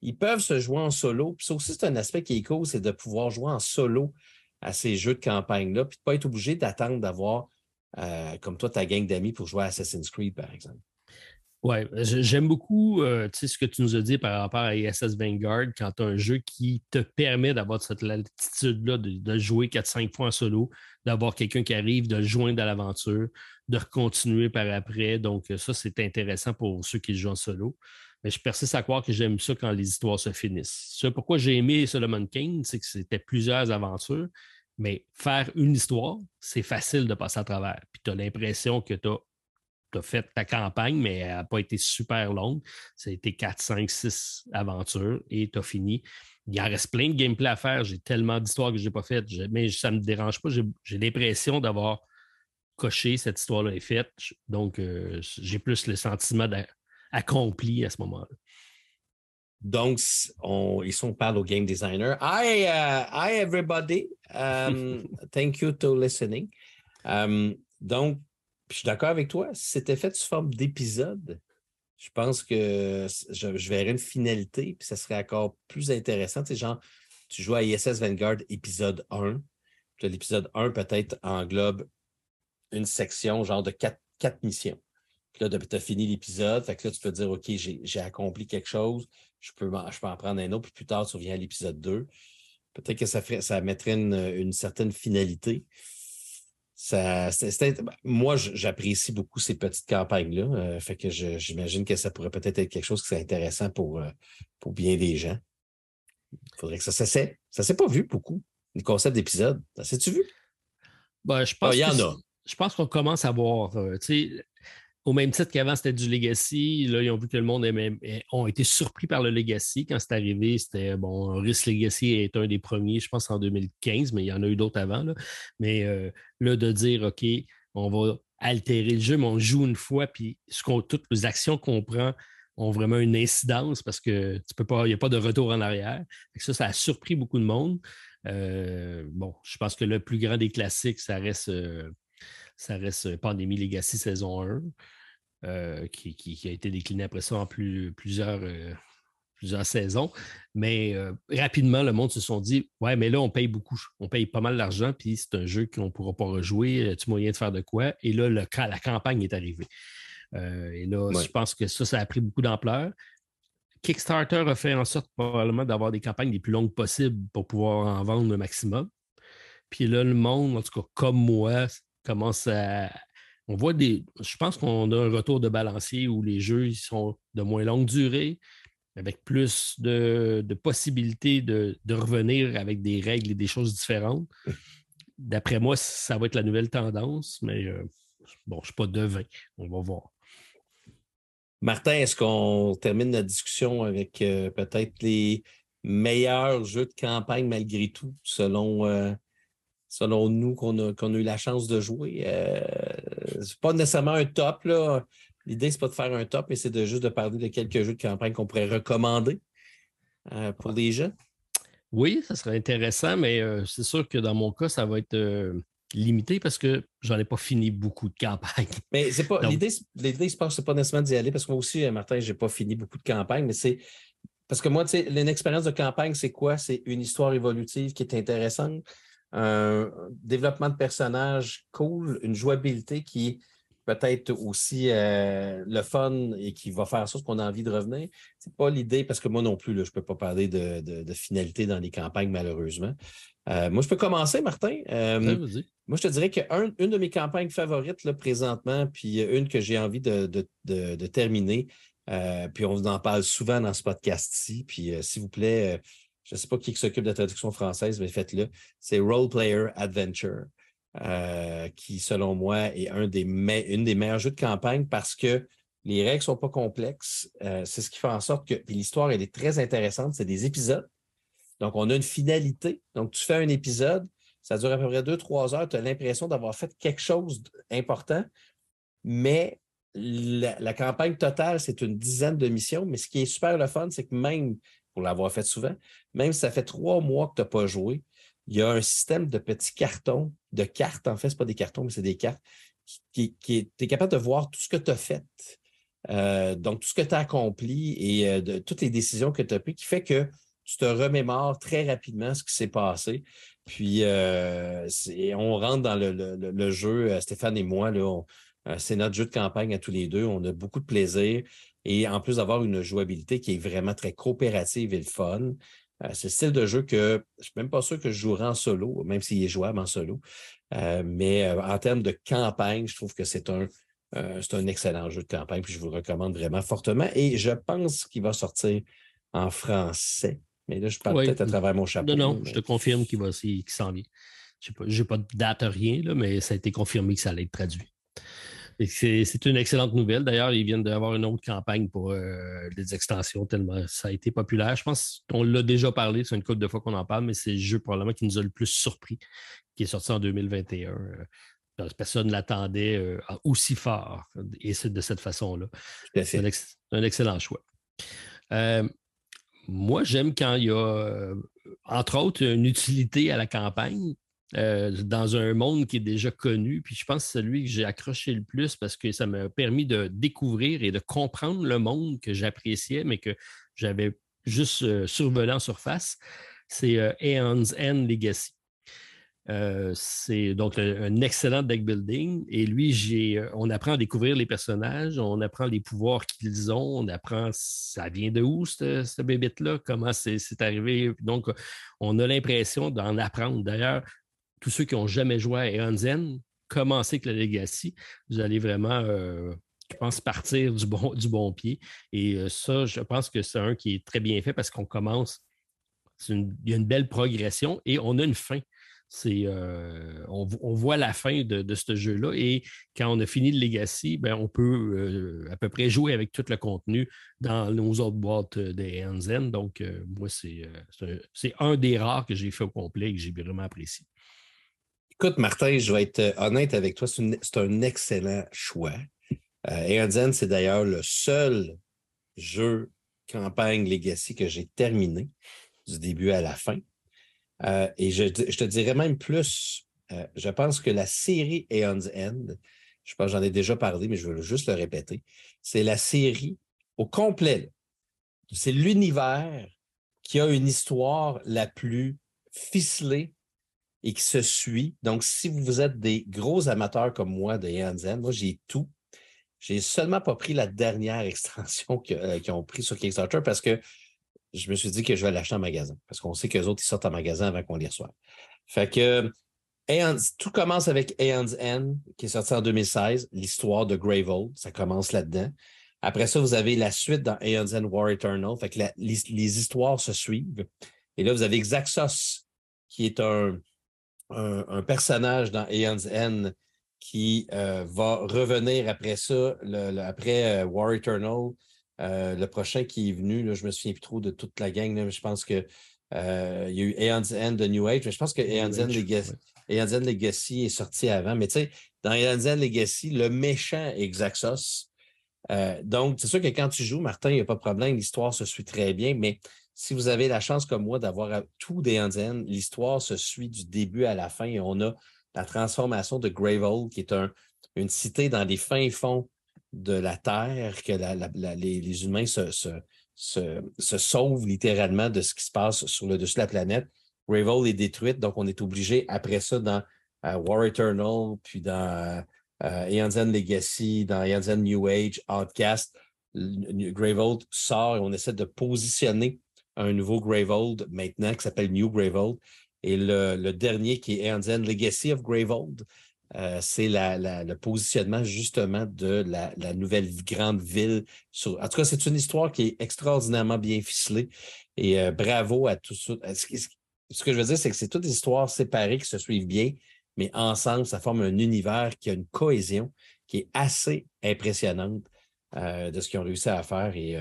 ils peuvent se jouer en solo. Puis ça aussi, c'est un aspect qui est cool, c'est de pouvoir jouer en solo à ces jeux de campagne-là, puis de ne pas être obligé d'attendre d'avoir, euh, comme toi, ta gang d'amis pour jouer à Assassin's Creed, par exemple. Oui, j'aime beaucoup euh, ce que tu nous as dit par rapport à ISS Vanguard quand tu as un jeu qui te permet d'avoir cette latitude-là de, jouer 4-5 fois en solo, d'avoir quelqu'un qui arrive, de le joindre à l'aventure, de continuer par après. Donc, ça, c'est intéressant pour ceux qui jouent en solo. Mais je persiste à croire que j'aime ça quand les histoires se finissent. C'est pourquoi j'ai aimé Solomon King, c'est que c'était plusieurs aventures, mais faire une histoire, c'est facile de passer à travers. Puis tu as l'impression que tu as tu as fait ta campagne, mais elle n'a pas été super longue. Ça a été 4, 5, 6 aventures et tu as fini. Il en reste plein de gameplay à faire. J'ai tellement d'histoires que je n'ai pas faites, mais ça ne me dérange pas. J'ai l'impression d'avoir coché cette histoire-là est faite. Donc, euh, j'ai plus le sentiment accompli à ce moment-là. Donc, on, ils sont parle au game designer. Hi, uh, hi everybody. Um, thank you to listening. Um, donc, je suis d'accord avec toi. Si c'était fait sous forme d'épisode, je pense que je, verrais une finalité, puis ça serait encore plus intéressant. Tu sais, genre, tu joues à ISS Vanguard épisode 1. Puis l'épisode 1 peut-être englobe une section, genre de quatre, missions. Puis là, tu as fini l'épisode. Fait que là, tu peux dire, OK, j'ai accompli quelque chose. Je peux, je peux en prendre un autre. Puis plus tard, tu reviens à l'épisode 2. Peut-être que ça, ferait, ça mettrait une certaine finalité. Ça, moi, j'apprécie beaucoup ces petites campagnes-là. Euh, fait que j'imagine que ça pourrait peut-être être quelque chose qui serait intéressant pour, euh, pour bien des gens. Il faudrait que ça s'essaie. Ça ne s'est pas vu beaucoup, les concepts d'épisodes. Ça s'est-tu vu? Ben, je pense ah, y en a. Je pense qu'on commence à voir. Euh, au même titre qu'avant, c'était du legacy. Là, ils ont vu que le monde est ont été surpris par le legacy. Quand c'est arrivé, c'était bon, Risk Legacy est un des premiers, je pense, en 2015, mais il y en a eu d'autres avant. Mais euh, là, de dire, OK, on va altérer le jeu, mais on joue une fois, puis ce toutes les actions qu'on prend ont vraiment une incidence parce que tu peux pas, il n'y a pas de retour en arrière. Ça, ça a surpris beaucoup de monde. Euh, bon, je pense que le plus grand des classiques, ça reste. Euh, ça reste Pandémie Legacy saison 1, euh, qui, a été décliné après ça en plusieurs, euh, plusieurs saisons. Mais euh, rapidement, le monde se sont dit Ouais, mais là, on paye beaucoup. On paye pas mal d'argent, puis c'est un jeu qu'on ne pourra pas rejouer. Tu moyen de faire de quoi? Et là, le, la campagne est arrivée. et là, je pense que ça, ça a pris beaucoup d'ampleur. Kickstarter a fait en sorte probablement d'avoir des campagnes les plus longues possibles pour pouvoir en vendre le maximum. Puis là, le monde, en tout cas comme moi, commence à. On voit des. Je pense qu'on a un retour de balancier où les jeux ils sont de moins longue durée. avec plus de, possibilités de, revenir avec des règles et des choses différentes. D'après moi, ça va être la nouvelle tendance, mais euh, bon, je ne suis pas devin. On va voir. Martin, est-ce qu'on termine notre discussion avec euh, peut-être les meilleurs jeux de campagne malgré tout, selon, euh, selon nous qu'on a, a, eu la chance de jouer? c'est pas nécessairement un top. L'idée, ce n'est pas de faire un top, mais c'est de juste de parler de quelques jeux de campagne qu'on pourrait recommander euh, pour les jeunes. Oui, ça serait intéressant, mais euh, c'est sûr que dans mon cas, ça va être euh, limité parce que j'en ai pas fini beaucoup de campagnes. Mais c'est pas l'idée, l'idée, je pense, c'est pas nécessairement d'y aller parce que moi aussi, Martin, je n'ai pas fini beaucoup de campagnes, mais c'est parce que moi, tu sais, une expérience de campagne, c'est quoi? C'est une histoire évolutive qui est intéressante, un développement de personnages cool, une jouabilité qui est peut-être aussi euh, le fun et qui va faire ça, ce qu'on a envie de revenir. Ce n'est pas l'idée, parce que moi non plus, je ne peux pas parler de, finalité dans les campagnes, malheureusement. Euh, moi, je peux commencer, Martin. Euh, moi, je te dirais qu'une de mes campagnes favorites là, présentement, puis une que j'ai envie de, terminer, puis on en parle souvent dans ce podcast-ci, puis s'il vous plaît, je ne sais pas qui s'occupe de la traduction française, mais faites-le. C'est Role Player Adventure. Euh, qui, selon moi, est une des meilleurs jeux de campagne parce que les règles ne sont pas complexes. Euh, c'est ce qui fait en sorte que l'histoire, elle est très intéressante. C'est des épisodes. Donc, on a une finalité. Donc, tu fais un épisode, ça dure à peu près deux, trois heures. Tu as l'impression d'avoir fait quelque chose d'important, mais la, la, campagne totale, c'est une dizaine de missions. Mais ce qui est super le fun, c'est que même, pour l'avoir fait souvent, même si ça fait trois mois que tu n'as pas joué, il y a un système de petits cartons, de cartes, en fait, ce pas des cartons, mais c'est des cartes, qui, qui, tu capable de voir tout ce que tu as fait. Euh, donc, tout ce que tu as accompli et euh, toutes les décisions que tu as prises, qui fait que tu te remémores très rapidement ce qui s'est passé. Puis, euh, on rentre dans le, jeu, Stéphane et moi, c'est notre jeu de campagne à tous les deux. On a beaucoup de plaisir. Et en plus d'avoir une jouabilité qui est vraiment très coopérative et le fun, euh, c'est le style de jeu que je ne suis même pas sûr que je jouerai en solo, même s'il est jouable en solo. Euh, mais euh, en termes de campagne, je trouve que c'est un, un excellent jeu de campagne, puis je vous le recommande vraiment fortement. Et je pense qu'il va sortir en français. Mais là, je parle peut-être à travers mon chapeau. Non, non, je te confirme qu'il s'en vient. Je n'ai pas, pas, de date, rien, là, mais ça a été confirmé que ça allait être traduit. C'est une excellente nouvelle. D'ailleurs, ils viennent d'avoir une autre campagne pour euh, des extensions tellement ça a été populaire. Je pense qu'on l'a déjà parlé, c'est une couple de fois qu'on en parle, mais c'est le jeu probablement qui nous a le plus surpris, qui est sorti en 2021. Euh, personne ne l'attendait euh, aussi fort et c'est de cette façon-là. C'est un, excellent choix. moi, j'aime quand il y a, entre autres, une utilité à la campagne. Euh, dans un monde qui est déjà connu. Puis je pense que c'est celui que j'ai accroché le plus parce que ça m'a permis de découvrir et de comprendre le monde que j'appréciais, mais que j'avais juste euh, survolé en surface. C'est euh, Aeon's End Legacy. c'est donc un, excellent deck building. Et lui, on apprend à découvrir les personnages, on apprend les pouvoirs qu'ils ont, on apprend ça vient de où, cette, cette bébête-là, comment c'est arrivé. Donc, on a l'impression d'en apprendre. D'ailleurs, tous ceux qui n'ont jamais joué à Eonzen, commencez avec le Legacy. Vous allez vraiment, euh, je pense, partir du bon, du bon pied. Et euh, ça, je pense que c'est un qui est très bien fait parce qu'on commence, il y a une belle progression et on a une fin. Euh, on, voit la fin de, ce jeu-là et quand on a fini le Legacy, ben, on peut à peu près jouer avec tout le contenu dans nos autres boîtes de Hansen. Donc, moi, c'est, c'est un des rares que j'ai fait au complet et que j'ai vraiment apprécié. Écoute, Martin, je vais être euh, honnête avec toi, c'est un excellent choix. Euh, c'est d'ailleurs le seul jeu campagne Legacy que j'ai terminé du début à la fin. Euh, et je, te dirais même plus, euh, je pense que la série Aeon's End, je pense j'en ai déjà parlé, mais je veux juste le répéter, c'est la série au complet. C'est l'univers qui a une histoire la plus ficelée et qui se suit. Donc, si vous êtes des gros amateurs comme moi de Yanzen, moi, j'ai tout. J'ai seulement pas pris la dernière extension euh, qu'ils ont pris sur Kickstarter parce que je me suis dit que je vais l'acheter en magasin. Parce qu'on sait qu'eux autres, ils sortent en magasin avant qu'on les reçoive. Fait que tout commence avec Aeon's End, qui est sorti en 2016, l'histoire de Gravel. Ça commence là-dedans. Après ça, vous avez la suite dans Aeon's End War Eternal. Fait que les, histoires se suivent. Et là, vous avez Xaxos, qui est un, un, personnage dans Aeon's End qui euh, va revenir après ça, après euh, War Eternal. Euh, le prochain qui est venu, là, je me souviens plus trop de toute la gang, mais je pense que il y a eu Aeon's End de New Age, mais je pense que Aeon's End Legacy, Legacy, est sorti avant. Mais tu sais, dans Aeon's End Legacy, le méchant est Xaxos. donc, c'est sûr que quand tu joues, Martin, il n'y a pas de problème, l'histoire se suit très bien, mais si vous avez la chance comme moi d'avoir tout des End, l'histoire se suit du début à la fin et on a la transformation de Gravel, qui est une cité dans les fins fonds de la Terre, que les, humains se, sauvent littéralement de ce qui se passe sur le dessus de la planète. Gravel est détruite, donc on est obligé, après ça, dans euh, War Eternal, puis dans euh, Legacy, dans Aeon's New Age, Outcast, Gravel sort et on essaie de positionner un nouveau Graveold maintenant qui s'appelle New Graveold. Et le, dernier qui est Aeon's Legacy of Graveold, euh, c'est le positionnement justement de la, nouvelle grande ville. en tout cas, c'est une histoire qui est extraordinairement bien ficelée. Et euh, bravo à tous. Ce que je veux dire, c'est que c'est toutes des histoires séparées qui se suivent bien, mais ensemble, ça forme un univers qui a une cohésion qui est assez impressionnante euh, de ce qu'ils ont réussi à faire. Et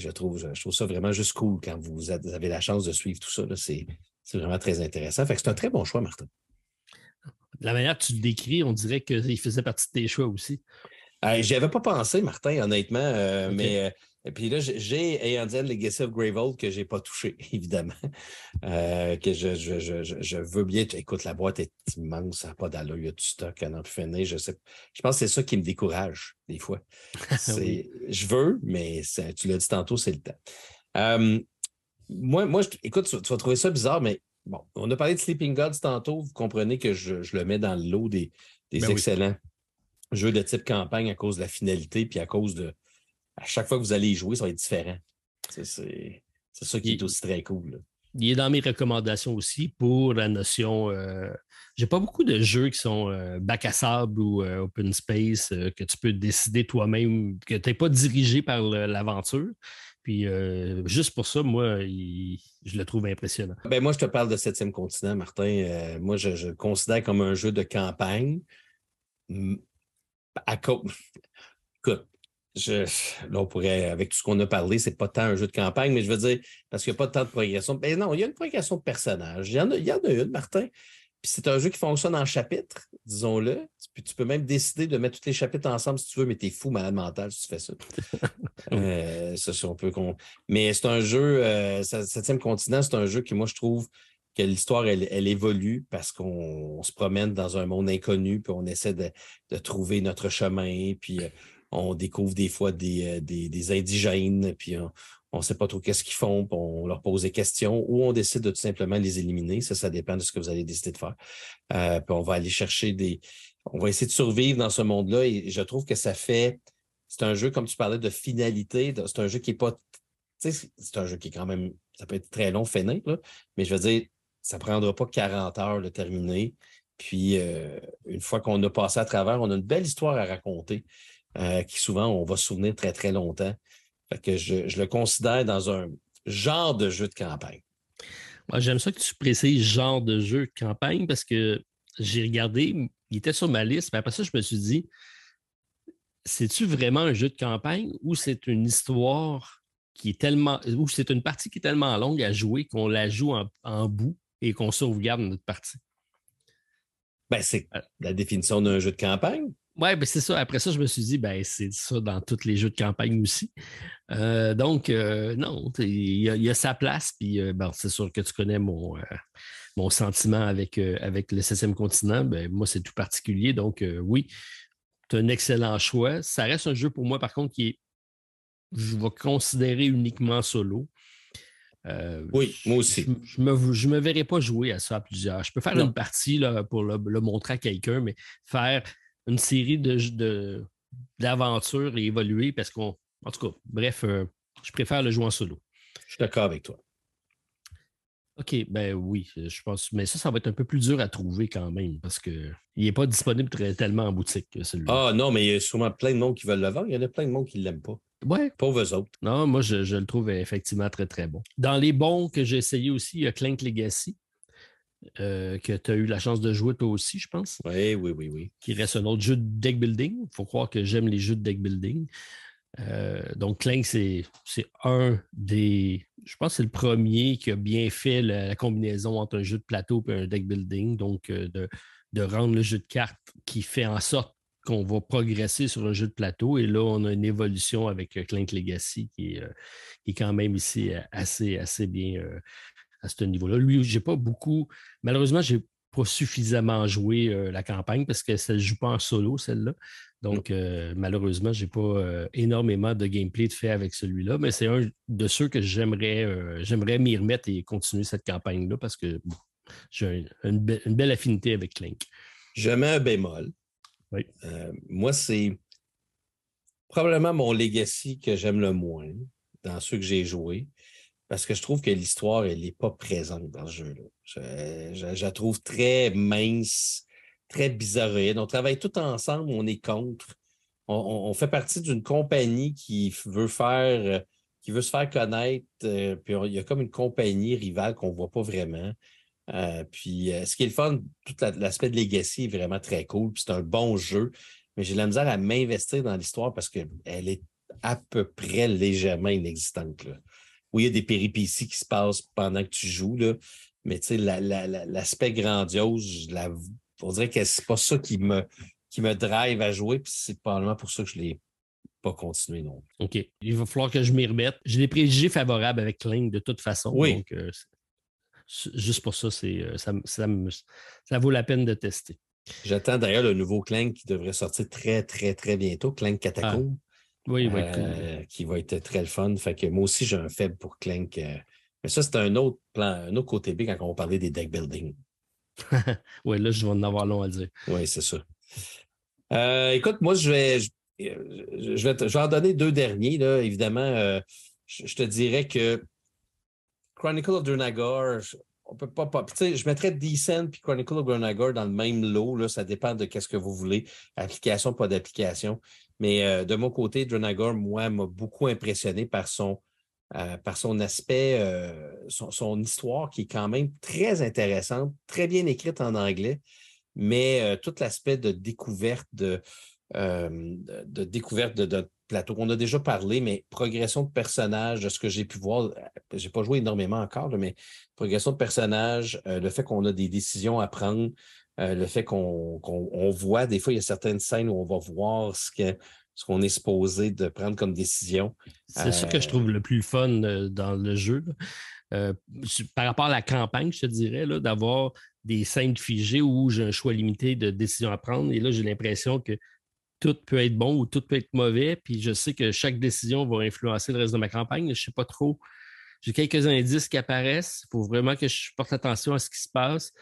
je trouve, je trouve ça vraiment juste cool quand vous avez la chance de suivre tout ça. C'est vraiment très intéressant. Fait que c'est un très bon choix, Martin. la manière que tu le décris, on dirait qu'il faisait partie de tes choix aussi. Euh, J'y avais pas pensé, Martin, honnêtement, euh, mais euh, et puis là, j'ai Aeondian Legacy of Gravel que je n'ai pas touché, évidemment. Euh, que je, je, je, je, veux bien. Écoute, la boîte est immense, ça n'a pas d'allure, il y a du stock à finir. Je, sais, je pense que c'est ça qui me décourage, des fois. Je veux, mais tu l'as dit tantôt, c'est le temps. moi, moi écoute, tu, vas trouver ça bizarre, mais bon, on a parlé de Sleeping Gods tantôt. Vous comprenez que je, le mets dans le lot des, des ben excellents jeux de type campagne à cause de la finalité, puis à cause de à chaque fois que vous allez y jouer, ça va être différent. C'est ça qui est aussi très cool. Il est dans mes recommandations aussi pour la notion. Euh, j'ai pas beaucoup de jeux qui sont euh, bac à sable ou euh, open space que tu peux décider toi-même, que tu n'es pas dirigé par l'aventure. Puis juste pour ça, moi, je le trouve impressionnant. Ben, moi, je te parle de Septième continent, Martin. moi, je, je, le considère comme un jeu de campagne. À Écoute, je, là, on pourrait, avec tout ce qu'on a parlé, c'est pas tant un jeu de campagne, mais je veux dire, parce qu'il n'y a pas tant de progression. Ben non, il y a une progression de personnage. Il y en a, il y en a une, Martin. Puis c'est un jeu qui fonctionne en chapitres, disons-le. Puis tu peux même décider de mettre tous les chapitres ensemble si tu veux, mais t'es fou, malade mental, si tu fais ça. euh, ça, on peut Mais c'est un jeu, euh, Septième continent, c'est un jeu qui, moi, je trouve que l'histoire, elle, elle, évolue parce qu'on se promène dans un monde inconnu, puis on essaie de, de trouver notre chemin, puis euh, on découvre des fois des, euh, des, indigènes, puis on ne sait pas trop qu'est-ce qu'ils font, puis on leur pose des questions, ou on décide de tout simplement les éliminer. Ça, ça dépend de ce que vous allez décider de faire. Euh, puis on va aller chercher des. On va essayer de survivre dans ce monde-là. Et je trouve que ça fait. C'est un jeu, comme tu parlais, de finalité. C'est un jeu qui n'est pas. C'est un jeu qui est quand même. Ça peut être très long, fainé, là, mais je veux dire, ça ne prendra pas 40 heures de terminer. Puis, euh, une fois qu'on a passé à travers, on a une belle histoire à raconter. Euh, qui souvent on va se souvenir très, très longtemps. Fait que je, le considère dans un genre de jeu de campagne. J'aime ça que tu précises genre de jeu de campagne parce que j'ai regardé, il était sur ma liste, mais après ça, je me suis dit, c'est-tu vraiment un jeu de campagne ou c'est une histoire qui est tellement, ou c'est une partie qui est tellement longue à jouer qu'on la joue en, bout et qu'on sauvegarde notre partie? Ben, c'est euh. la définition d'un jeu de campagne. Oui, ben c'est ça. Après ça, je me suis dit, ben, c'est ça dans tous les jeux de campagne aussi. Euh, donc, euh, non, il y, a sa place. Puis, euh, c'est sûr que tu connais mon, mon sentiment avec, avec le 16 continent. Ben, moi, c'est tout particulier. Donc, oui, as un excellent choix. Ça reste un jeu pour moi, par contre, qui est, je vais considérer uniquement solo. oui, moi aussi. Je ne me, je me verrai pas jouer à ça à plusieurs. Je peux faire une partie là, pour le, le montrer à quelqu'un, mais faire une série de, d'aventures et évoluer parce qu'on. En tout cas, bref, euh, je préfère le jouer en solo. Je suis d'accord avec toi. OK, ben oui, je pense. Mais ça, ça va être un peu plus dur à trouver quand même parce qu'il n'est pas disponible tellement en boutique, celui-là. Ah non, mais il y a sûrement plein de monde qui veulent le vendre. Il y en a plein de monde qui ne l'aiment pas. Ouais. Pauvres autres. Non, moi, je, le trouve effectivement très, très bon. Dans les bons que j'ai essayé aussi, il y a Clank Legacy. Euh, que tu as eu la chance de jouer toi aussi, je pense. Oui, oui, oui, oui. Qui reste un autre jeu de deck building. Il faut croire que j'aime les jeux de deck building. Euh, donc, Clank, c'est un des. Je pense que c'est le premier qui a bien fait la, combinaison entre un jeu de plateau et un deck building. Donc, euh, de, rendre le jeu de cartes qui fait en sorte qu'on va progresser sur un jeu de plateau. Et là, on a une évolution avec Clank Legacy qui est, qui est quand même ici assez, assez bien à ce niveau-là. Lui, j'ai pas beaucoup. Malheureusement, j'ai pas suffisamment joué la campagne parce que ça ne joue pas en solo, celle-là. Donc, euh, malheureusement, je n'ai pas euh, énormément de gameplay de fait avec celui-là, mais c'est un de ceux que j'aimerais euh, j'aimerais m'y remettre et continuer cette campagne-là parce que j'ai une, belle affinité avec Clank. Je mets un bémol. Oui. moi, c'est probablement mon legacy que j'aime le moins dans ceux que j'ai joués parce que je trouve que l'histoire, elle n'est pas présente dans ce jeu-là. je, la trouve très mince très bizarroïde. On travaille tout ensemble, on est contre. On, fait partie d'une compagnie qui veut faire, euh, qui veut se faire connaître. Euh, puis il y a comme une compagnie rivale qu'on ne voit pas vraiment. Euh, puis ce qui est le fun, tout l'aspect de Legacy est vraiment très cool. Puis c'est un bon jeu. Mais j'ai la misère à m'investir dans l'histoire parce qu'elle est à peu près légèrement inexistante. Oui, il y a des péripéties qui se passent pendant que tu joues, là, mais l'aspect grandiose, la on dirait que c'est pas ça qui me, qui me drive à jouer, puis c'est probablement pour ça que je ne l'ai pas continué non. OK. Il va falloir que je m'y remette. J'ai des préjugés favorables avec Clank de toute façon. Oui. Donc, euh, juste pour ça, c'est, euh, ça, ça, vaut la peine de tester. J'attends d'ailleurs le nouveau Clank qui devrait sortir très, très, très bientôt, Clank Catacomb. Ah. Oui, oui. Euh, qui va être très le fun. Fait que moi aussi, j'ai un faible pour Clank. mais ça, c'est un autre plan, un autre côté B quand on va parler des deck building. oui, là, je vais en avoir long à dire. Oui, c'est ça. Euh, écoute, moi, je vais, je, vais, en donner deux derniers. Là. Évidemment, euh, je, te dirais que Chronicle of Drunagor, on peut pas. pas je mettrais Decent et Chronicle of Drunagor dans le même lot. Là, ça dépend de ce que vous voulez. Application, pas d'application. Mais euh, de mon côté, Drunagor, moi, m'a beaucoup impressionné par son euh, par son aspect, euh, son, histoire qui est quand même très intéressante, très bien écrite en anglais, mais tout l'aspect de découverte de, de, découverte de, plateau. On a déjà parlé, mais progression de personnage, de ce que j'ai pu voir, je n'ai pas joué énormément encore, mais progression de personnage, le fait qu'on a des décisions à prendre, le fait qu'on voit, des fois, il y a certaines scènes où on va voir ce qu'on est supposé de prendre comme décision. C'est ça que je trouve le plus fun euh, dans le jeu. Euh, par rapport à la campagne, je te dirais, d'avoir des scènes figées où j'ai un choix limité de décisions à prendre. Et là, j'ai l'impression que tout peut être bon ou tout peut être mauvais. Puis je sais que chaque décision va influencer le reste de ma campagne. Je ne sais pas trop. J'ai quelques indices qui apparaissent. Il faut vraiment que je porte attention à ce qui se passe.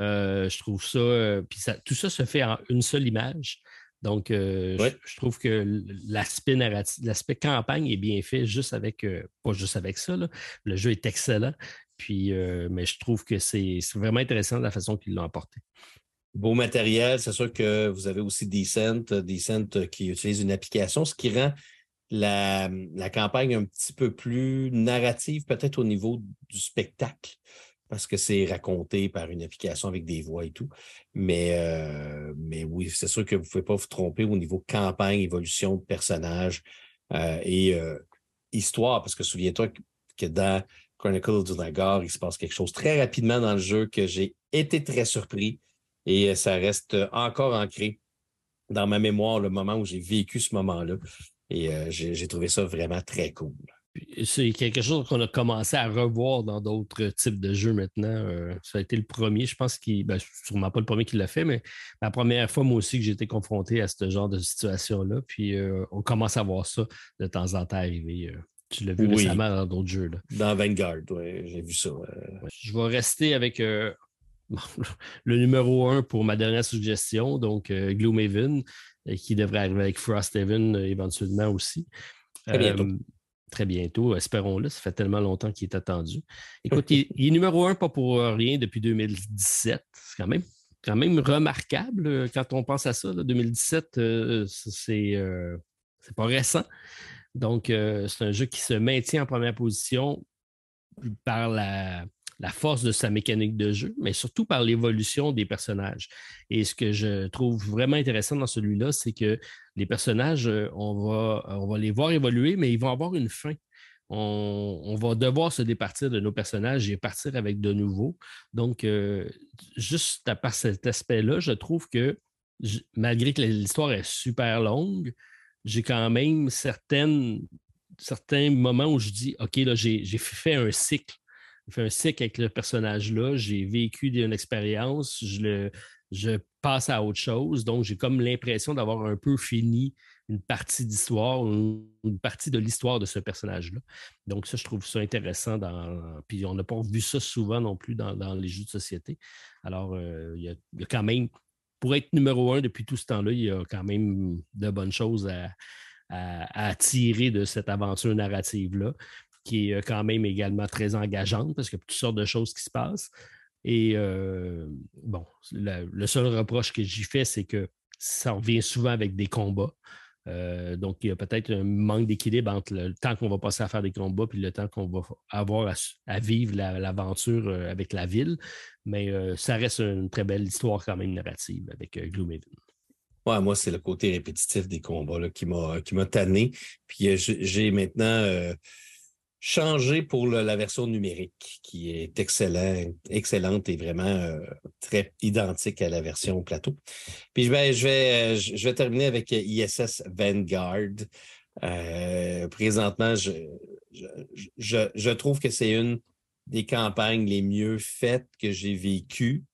Euh, je trouve ça. puis tout ça se fait en une seule image. Donc, euh, je, trouve que l'aspect narratif, l'aspect campagne est bien fait juste avec, euh, pas juste avec ça. Le jeu est excellent. Puis, euh, mais je trouve que c'est vraiment intéressant la façon qu'ils l'ont apporté. Beau matériel, c'est sûr que vous avez aussi Decent, Decent qui utilise une application, ce qui rend la, la campagne un petit peu plus narrative, peut-être au niveau du spectacle parce que c'est raconté par une application avec des voix et tout. Mais, euh, mais oui, c'est sûr que vous ne pouvez pas vous tromper au niveau campagne, évolution de personnages euh, et euh, histoire, parce que souviens-toi que dans Chronicle du Nagar, il se passe quelque chose très rapidement dans le jeu que j'ai été très surpris et ça reste encore ancré dans ma mémoire le moment où j'ai vécu ce moment-là. Et j'ai trouvé ça vraiment très cool c'est quelque chose qu'on a commencé à revoir dans d'autres types de jeux maintenant. Euh, ça a été le premier, je pense qu'il, ben, sûrement pas le premier qui l'a fait, mais la première fois, moi aussi, que j'ai été confronté à ce genre de situation-là. Puis euh, on commence à voir ça de temps en temps arriver. Euh. tu l'as vu récemment dans d'autres jeux. Dans Vanguard, oui, j'ai vu ça. Je vais rester avec le numéro un pour ma dernière suggestion, donc Gloomhaven, qui devrait arriver avec Frosthaven éventuellement aussi. Très bientôt. Très bientôt, espérons-le. Ça fait tellement longtemps qu'il est attendu. Écoute, il, est numéro un, pas pour rien, depuis 2017. C'est quand même, quand même remarquable euh, quand on pense à ça. 2017, euh, c'est pas récent. Donc, c'est un jeu qui se maintient en première position par la, la force de sa mécanique de jeu, mais surtout par l'évolution des personnages. Et ce que je trouve vraiment intéressant dans celui-là, c'est que les personnages, euh, on va, on va les voir évoluer, mais ils vont avoir une fin. On, va devoir se départir de nos personnages et partir avec de nouveaux. Donc, euh, juste à part cet aspect-là, je trouve que malgré que l'histoire est super longue, j'ai quand même certaines, certains moments où je dis, OK, là, j'ai fait un cycle j'ai fait un cycle avec le personnage-là, j'ai vécu une expérience, je, le, je passe à autre chose. Donc, j'ai comme l'impression d'avoir un peu fini une partie d'histoire, une partie de l'histoire de ce personnage-là. Donc, ça, je trouve ça intéressant. Dans, puis, on n'a pas vu ça souvent non plus dans, les jeux de société. Alors, euh, il, y a, quand même, pour être numéro un depuis tout ce temps-là, il y a quand même de bonnes choses à, à tirer de cette aventure narrative-là qui est euh, quand même également très engageante parce qu'il y a toutes sortes de choses qui se passent. Et euh, bon, le seul reproche que j'y fais, c'est que ça revient souvent avec des combats. Euh, donc, il y a peut-être un manque d'équilibre entre le temps qu'on va passer à faire des combats et le temps qu'on va avoir à, vivre l'aventure avec la ville. Mais ça reste une très belle histoire quand même narrative avec Gloomhaven. Ouais, moi, c'est le côté répétitif des combats qui m'a tanné. Puis j'ai maintenant changé pour la version numérique, qui est excellent, excellente et vraiment euh, très identique à la version plateau. Puis je vais, vais terminer avec ISS Vanguard. Euh, présentement, je, trouve que c'est une des campagnes les mieux faites que j'ai vécues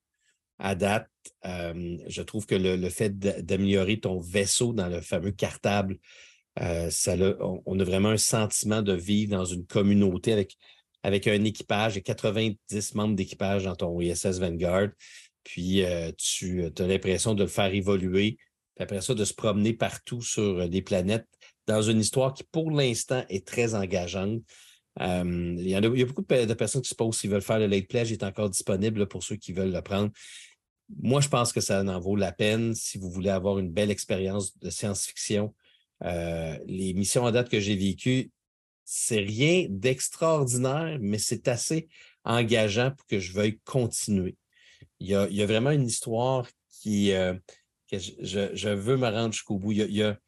à date. Euh, je trouve que le fait d'améliorer ton vaisseau dans le fameux cartable euh, on, a vraiment un sentiment de vivre dans une communauté avec, un équipage et 90 membres d'équipage dans ton ISS Vanguard. Puis euh, tu as l'impression de le faire évoluer. Puis après ça, de se promener partout sur des planètes dans une histoire qui, pour l'instant, est très engageante. Euh, il, y a, beaucoup de personnes qui se posent s'ils veulent faire le late pledge. Il est encore disponible pour ceux qui veulent le prendre. Moi, je pense que ça en vaut la peine si vous voulez avoir une belle expérience de science-fiction euh, les missions à date que j'ai vécues, c'est rien d'extraordinaire, mais c'est assez engageant pour que je veuille continuer. Il y a, vraiment une histoire qui, euh, que je, veux me rendre jusqu'au bout. Il y a,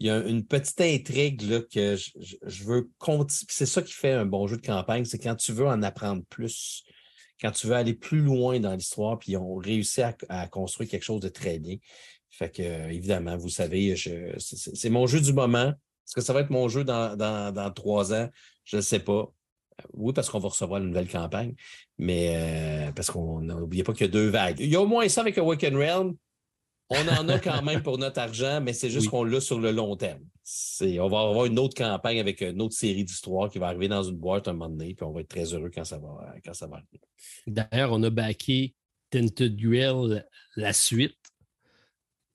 une petite intrigue là, que je, veux continuer. C'est ça qui fait un bon jeu de campagne, c'est quand tu veux en apprendre plus, quand tu veux aller plus loin dans l'histoire, puis on réussit à, à, construire quelque chose de très bien. Fait que, euh, évidemment, vous savez, c'est mon jeu du moment. Est-ce que ça va être mon jeu dans, trois ans? Je ne sais pas. Euh, oui, parce qu'on va recevoir une nouvelle campagne, mais euh, parce qu'on n'oubliez pas qu'il y a deux vagues. Il y a au moins ça avec Awaken Realm. On en a quand même pour notre argent, mais c'est juste qu'on l'a sur le long terme. On va avoir une autre campagne avec une autre série d'histoires qui va arriver dans une boîte un moment donné, puis on va être très heureux quand ça va, quand ça va arriver. D'ailleurs, on a backé Tinted Duel la suite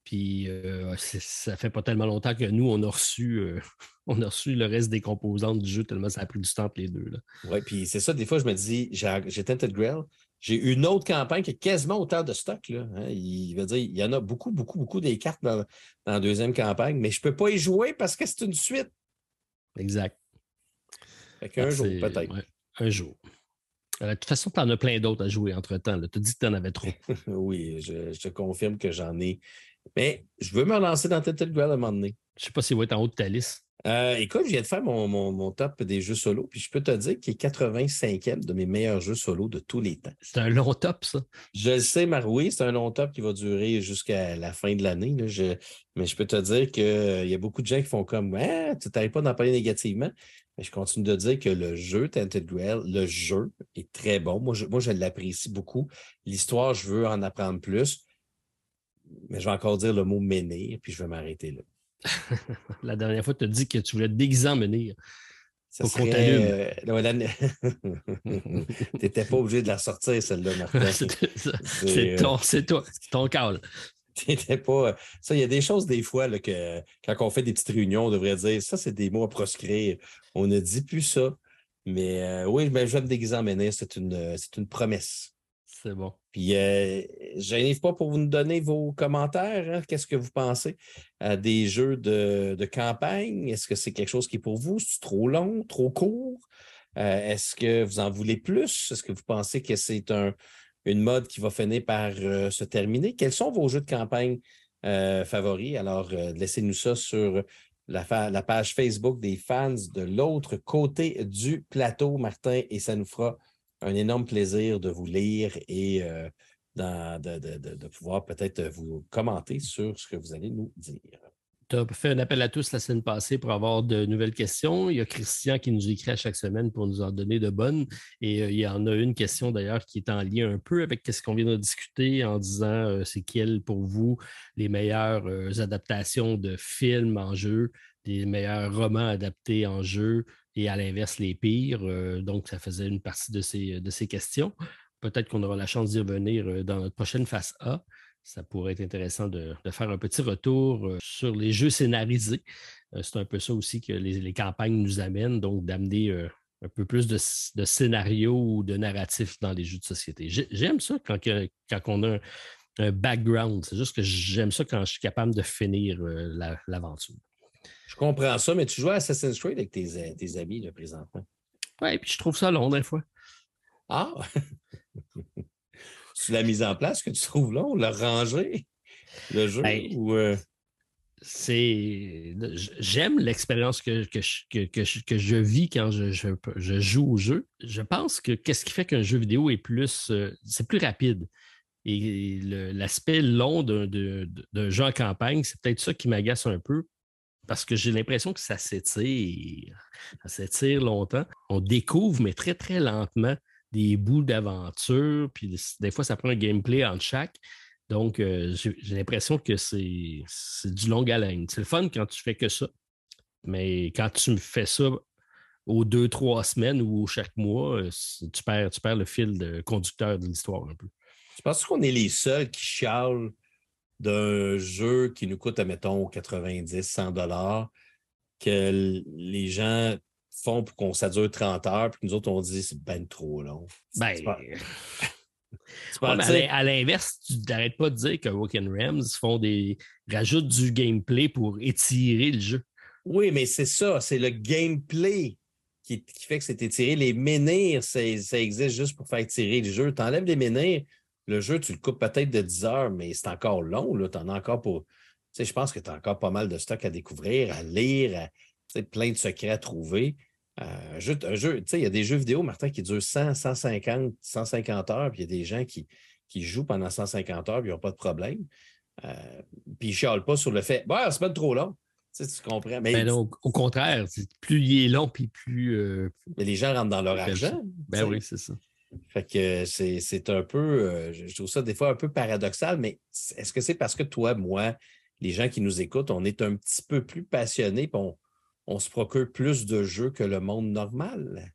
puis euh, ça fait pas tellement longtemps que nous, on a reçu euh, on a reçu le reste des composantes du jeu, tellement ça a pris du temps entre les deux. Oui, puis c'est ça, des fois, je me dis, j'ai Tented Grail, j'ai une autre campagne qui a quasiment autant de stock. Là, hein. Il veut dire, il y en a beaucoup, beaucoup, beaucoup des cartes dans, la deuxième campagne, mais je ne peux pas y jouer parce que c'est une suite. Exact. Fait qu'un jour, peut-être. un jour. Euh, de toute façon, tu en as plein d'autres à jouer entre-temps. Tu as dit que tu en avais trop. oui, je, je, te confirme que j'en ai mais je veux me relancer dans Tented Grail à un moment donné. Je ne sais pas s'il va être en haut de ta liste. Euh, écoute, je viens de faire mon, top des jeux solo, puis je peux te dire qu'il est 85e de mes meilleurs jeux solo de tous les temps. C'est un long top, ça. Je le sais, Maroui, c'est un long top qui va durer jusqu'à la fin de l'année. mais je peux te dire qu'il euh, y a beaucoup de gens qui font comme ah, tu n'arrives pas d'en parler négativement. Mais je continue de dire que le jeu Tented Grail, le jeu est très bon. Moi, moi, je l'apprécie beaucoup. L'histoire, je veux en apprendre plus mais je vais encore dire le mot menir, puis je vais m'arrêter là. la dernière fois, tu as dit que tu voulais déguiser en menir. Ça serait, euh, Tu n'étais pas obligé de la sortir, celle-là, Martin. c'est ton, ton, ton cal. T'étais pas. Ça, il y a des choses des fois là, que quand on fait des petites réunions, on devrait dire ça, c'est des mots à proscrire. On ne dit plus ça. Mais euh, oui, ben, je vais me déguiser en menhir, c'est une, c'est une promesse. C'est bon. Puis, euh, je n'arrive pas pour vous donner vos commentaires. Hein. Qu'est-ce que vous pensez à des jeux de, de campagne? Est-ce que c'est quelque chose qui est pour vous? C'est trop long, trop court? Euh, est-ce que vous en voulez plus? Est-ce que vous pensez que c'est un, une mode qui va finir par euh, se terminer? Quels sont vos jeux de campagne euh, favoris? Alors, laissez-nous ça sur la, page Facebook des fans de l'autre côté du plateau, Martin, et ça nous fera un énorme plaisir de vous lire et de, de pouvoir peut-être vous commenter sur ce que vous allez nous dire. Tu as fait un appel à tous la semaine passée pour avoir de nouvelles questions. Il y a Christian qui nous écrit à chaque semaine pour nous en donner de bonnes. Et euh, il y en a une question d'ailleurs qui est en lien un peu avec ce qu'on vient de discuter en disant euh, c'est quelles pour vous les meilleures euh, adaptations de films en jeu, les meilleurs romans adaptés en jeu et à l'inverse les pires. donc, ça faisait une partie de ces, de ces questions. Peut-être qu'on aura la chance d'y revenir dans notre prochaine phase A ça pourrait être intéressant de, faire un petit retour euh, sur les jeux scénarisés. Euh, c'est un peu ça aussi que les, campagnes nous amènent, donc d'amener euh, un peu plus de, scénarios ou de narratifs dans les jeux de société. J'aime ça quand on a un, background. C'est juste que j'aime ça quand je suis capable de finir l'aventure. Je comprends ça, mais tu joues à Assassin's Creed avec tes, tes amis là, présentement. Oui, puis je trouve ça long des fois. Ah! C'est la mise en place que tu trouves long, le ranger, le jeu? Ben, euh? C'est. J'aime l'expérience que, que, je, vis quand je, joue au jeu. Je pense que qu'est-ce qui fait qu'un jeu vidéo est plus. Euh, c'est plus rapide. Et l'aspect long d'un jeu en campagne, c'est peut-être ça qui m'agace un peu parce que j'ai l'impression que ça s'étire. Ça s'étire longtemps. On découvre, mais très, très lentement, des bouts d'aventure, puis des fois, ça prend un gameplay entre chaque. Donc, euh, j'ai l'impression que c'est du long haleine. C'est le fun quand tu fais que ça. Mais quand tu fais ça aux deux, trois semaines ou chaque mois, euh, tu perds, tu perds le fil de conducteur de l'histoire un peu. Je pense qu'on est les seuls qui chialent d'un jeu qui nous coûte, admettons, 90, 100 dollars, que les gens font pour qu'on ça dure 30 heures, puis nous autres, on dit c'est ben trop long. Ben. à l'inverse, tu n'arrêtes pas de dire que Woken Rams font des. rajoutent du gameplay pour étirer le jeu. Oui, mais c'est ça, c'est le gameplay qui, fait que c'est étiré. Les menhirs, ça, existe juste pour faire étirer le jeu. Tu enlèves les menhirs, le jeu, tu le coupes peut-être de 10 heures, mais c'est encore long. Tu en as encore pour. Tu sais, je pense que tu as encore pas mal de stock à découvrir, à lire, à, plein de secrets à trouver. Euh, un jeu, il y a des jeux vidéo, Martin, qui durent 100, 150, 150 heures, puis il y a des gens qui, qui jouent pendant 150 heures, puis ils n'ont pas de problème. Euh, puis ils ne chialent pas sur le fait, bah, c'est pas trop long. Tu, comprends. Mais, ben au, contraire, plus il est long, puis plus. Euh, mais les gens rentrent dans leur argent. Ben oui, c'est ça. Fait que c'est un peu, je trouve ça des fois un peu paradoxal, mais est-ce que c'est parce que toi, moi, les gens qui nous écoutent, on est un petit peu plus passionnés, on, on se procure plus de jeux que le monde normal?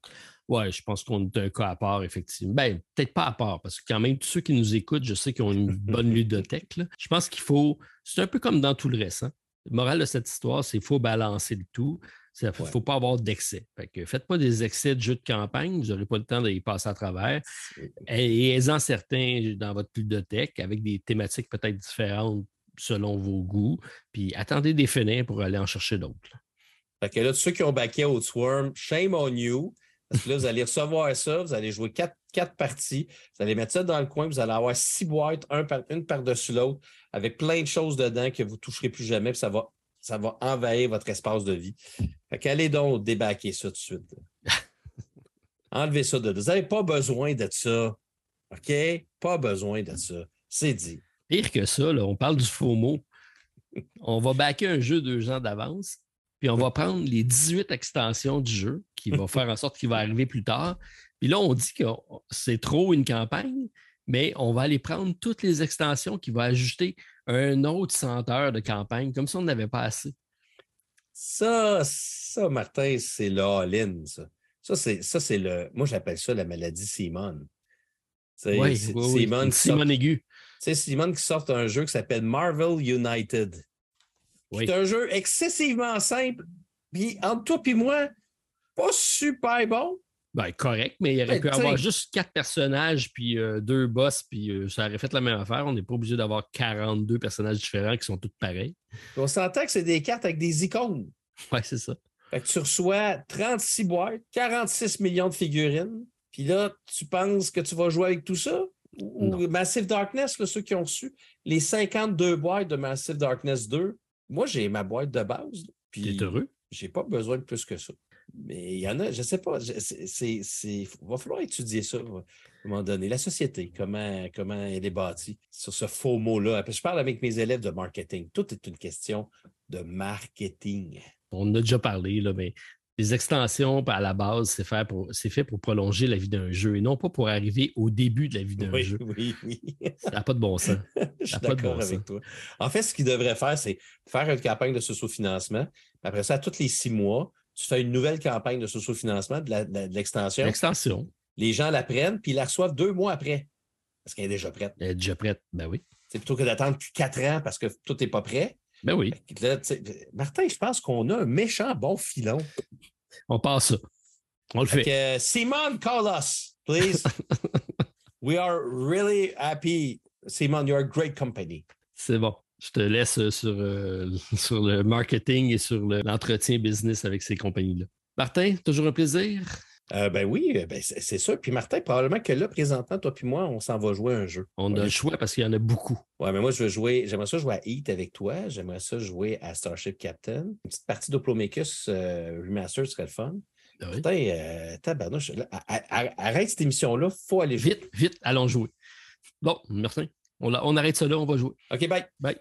Oui, je pense qu'on est un cas à part, effectivement. Ben, peut-être pas à part, parce que quand même, tous ceux qui nous écoutent, je sais qu'ils ont une bonne ludothèque. Je pense qu'il faut. C'est un peu comme dans tout le reste. Hein. Le moral de cette histoire, c'est qu'il faut balancer le tout. Il ne faut pas avoir d'excès. Faites pas des excès de jeux de campagne, vous n'aurez pas le temps d'y passer à travers. Et ayez-en certains dans votre ludothèque avec des thématiques peut-être différentes selon vos goûts. Puis attendez des fenêtres pour aller en chercher d'autres. Fait que là, tous ceux qui ont backé Swarm, shame on you. Parce que là, vous allez recevoir ça, vous allez jouer quatre, quatre, parties, vous allez mettre ça dans le coin, vous allez avoir six boîtes, un par, une par-dessus l'autre, avec plein de choses dedans que vous ne toucherez plus jamais, puis ça va, ça va envahir votre espace de vie. Fait qu'allez donc débaquer ça tout de suite. Enlevez ça de Vous n'avez pas besoin de ça. OK? Pas besoin de ça. C'est dit. Pire que ça, là, on parle du faux mot. On va backer un jeu deux ans d'avance puis on va prendre les 18 extensions du jeu qui va faire en sorte qu'il va arriver plus tard. Puis là, on dit que c'est trop une campagne, mais on va aller prendre toutes les extensions qui vont ajouter un autre senteur de campagne, comme si on n'avait pas assez. Ça, ça, Martin, c'est le all-in, ça. Ça, c'est le. Moi, j'appelle ça la maladie Simone. Oui, oui, Simone, Simone aiguë. sais, Simone qui sort un jeu qui s'appelle Marvel United. Oui. C'est un jeu excessivement simple. Puis entre toi et moi, pas super bon. Ben, correct, mais il aurait Ben, pu avoir juste quatre personnages, puis euh, deux boss, puis euh, ça aurait fait la même affaire. On n'est pas obligé d'avoir 42 personnages différents qui sont tous pareils. On s'entend que c'est des cartes avec des icônes. Ouais, c'est ça. Fait que tu reçois 36 boîtes, 46 millions de figurines. Puis là, tu penses que tu vas jouer avec tout ça? Ou Non. Massive Darkness, là, ceux qui ont reçu les 52 boîtes de Massive Darkness 2, moi, j'ai ma boîte de base. Puis T'es heureux? j'ai pas besoin de plus que ça. Mais il y en a, je sais pas, c'est- va falloir étudier ça à un moment donné. La société, comment, comment elle est bâtie sur ce faux mot-là. Je parle avec mes élèves de marketing. Tout est une question de marketing. On en a déjà parlé, là, mais les extensions, à la base, c'est fait pour, fait pour prolonger la vie d'un jeu et non pas pour arriver au début de la vie d'un Oui, jeu. oui, oui. Ça n'a pas de bon sens. Je suis d'accord bon avec sens. toi. En fait, ce qu'il devrait faire, c'est faire une campagne de socio-financement. Après ça, tous les six mois, tu fais une nouvelle campagne de socio-financement de la- de la- de l'extension. L'extension, Les gens la prennent, puis ils la reçoivent deux mois après. Parce qu'elle est déjà prête. elle est déjà prête. Ben oui. C'est plutôt que d'attendre quatre ans parce que tout n'est pas prêt. Ben oui. Là, Martin, je pense qu'on a un méchant bon filon. On passe ça. On le Fait fait. que, Simon, call us, please. We are really happy. Simon, you're a great company. C'est bon. Je te laisse euh, sur, euh, sur le marketing et sur le- l'entretien business avec ces compagnies-là. Martin, toujours un plaisir? Euh, ben oui, euh, ben c'est ça. Puis Martin, probablement que là, présentement, toi puis moi, on s'en va jouer un jeu. On a le choix parce qu'il y en a beaucoup. Ouais, mais moi, je veux jouer. J'aimerais ça jouer à Heat avec toi. J'aimerais ça jouer à Starship Captain. Une petite partie d'Oplomachus euh, Remastered serait le fun. Ah oui. Putain, euh, tabarnouche, là, a- a- arrête cette émission-là, faut aller jouer. Vite, vite, allons jouer. Bon, Martin, on, arrête ça là, on va jouer. OK, bye.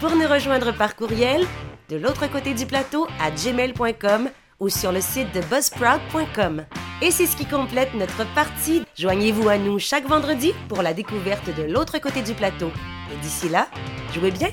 Pour nous rejoindre par courriel, de l'autre côté du plateau à gmail.com ou sur le site de buzzsprout.com. Et c'est ce qui complète notre partie. Joignez-vous à nous chaque vendredi pour la découverte de l'autre côté du plateau. Et d'ici là, jouez bien!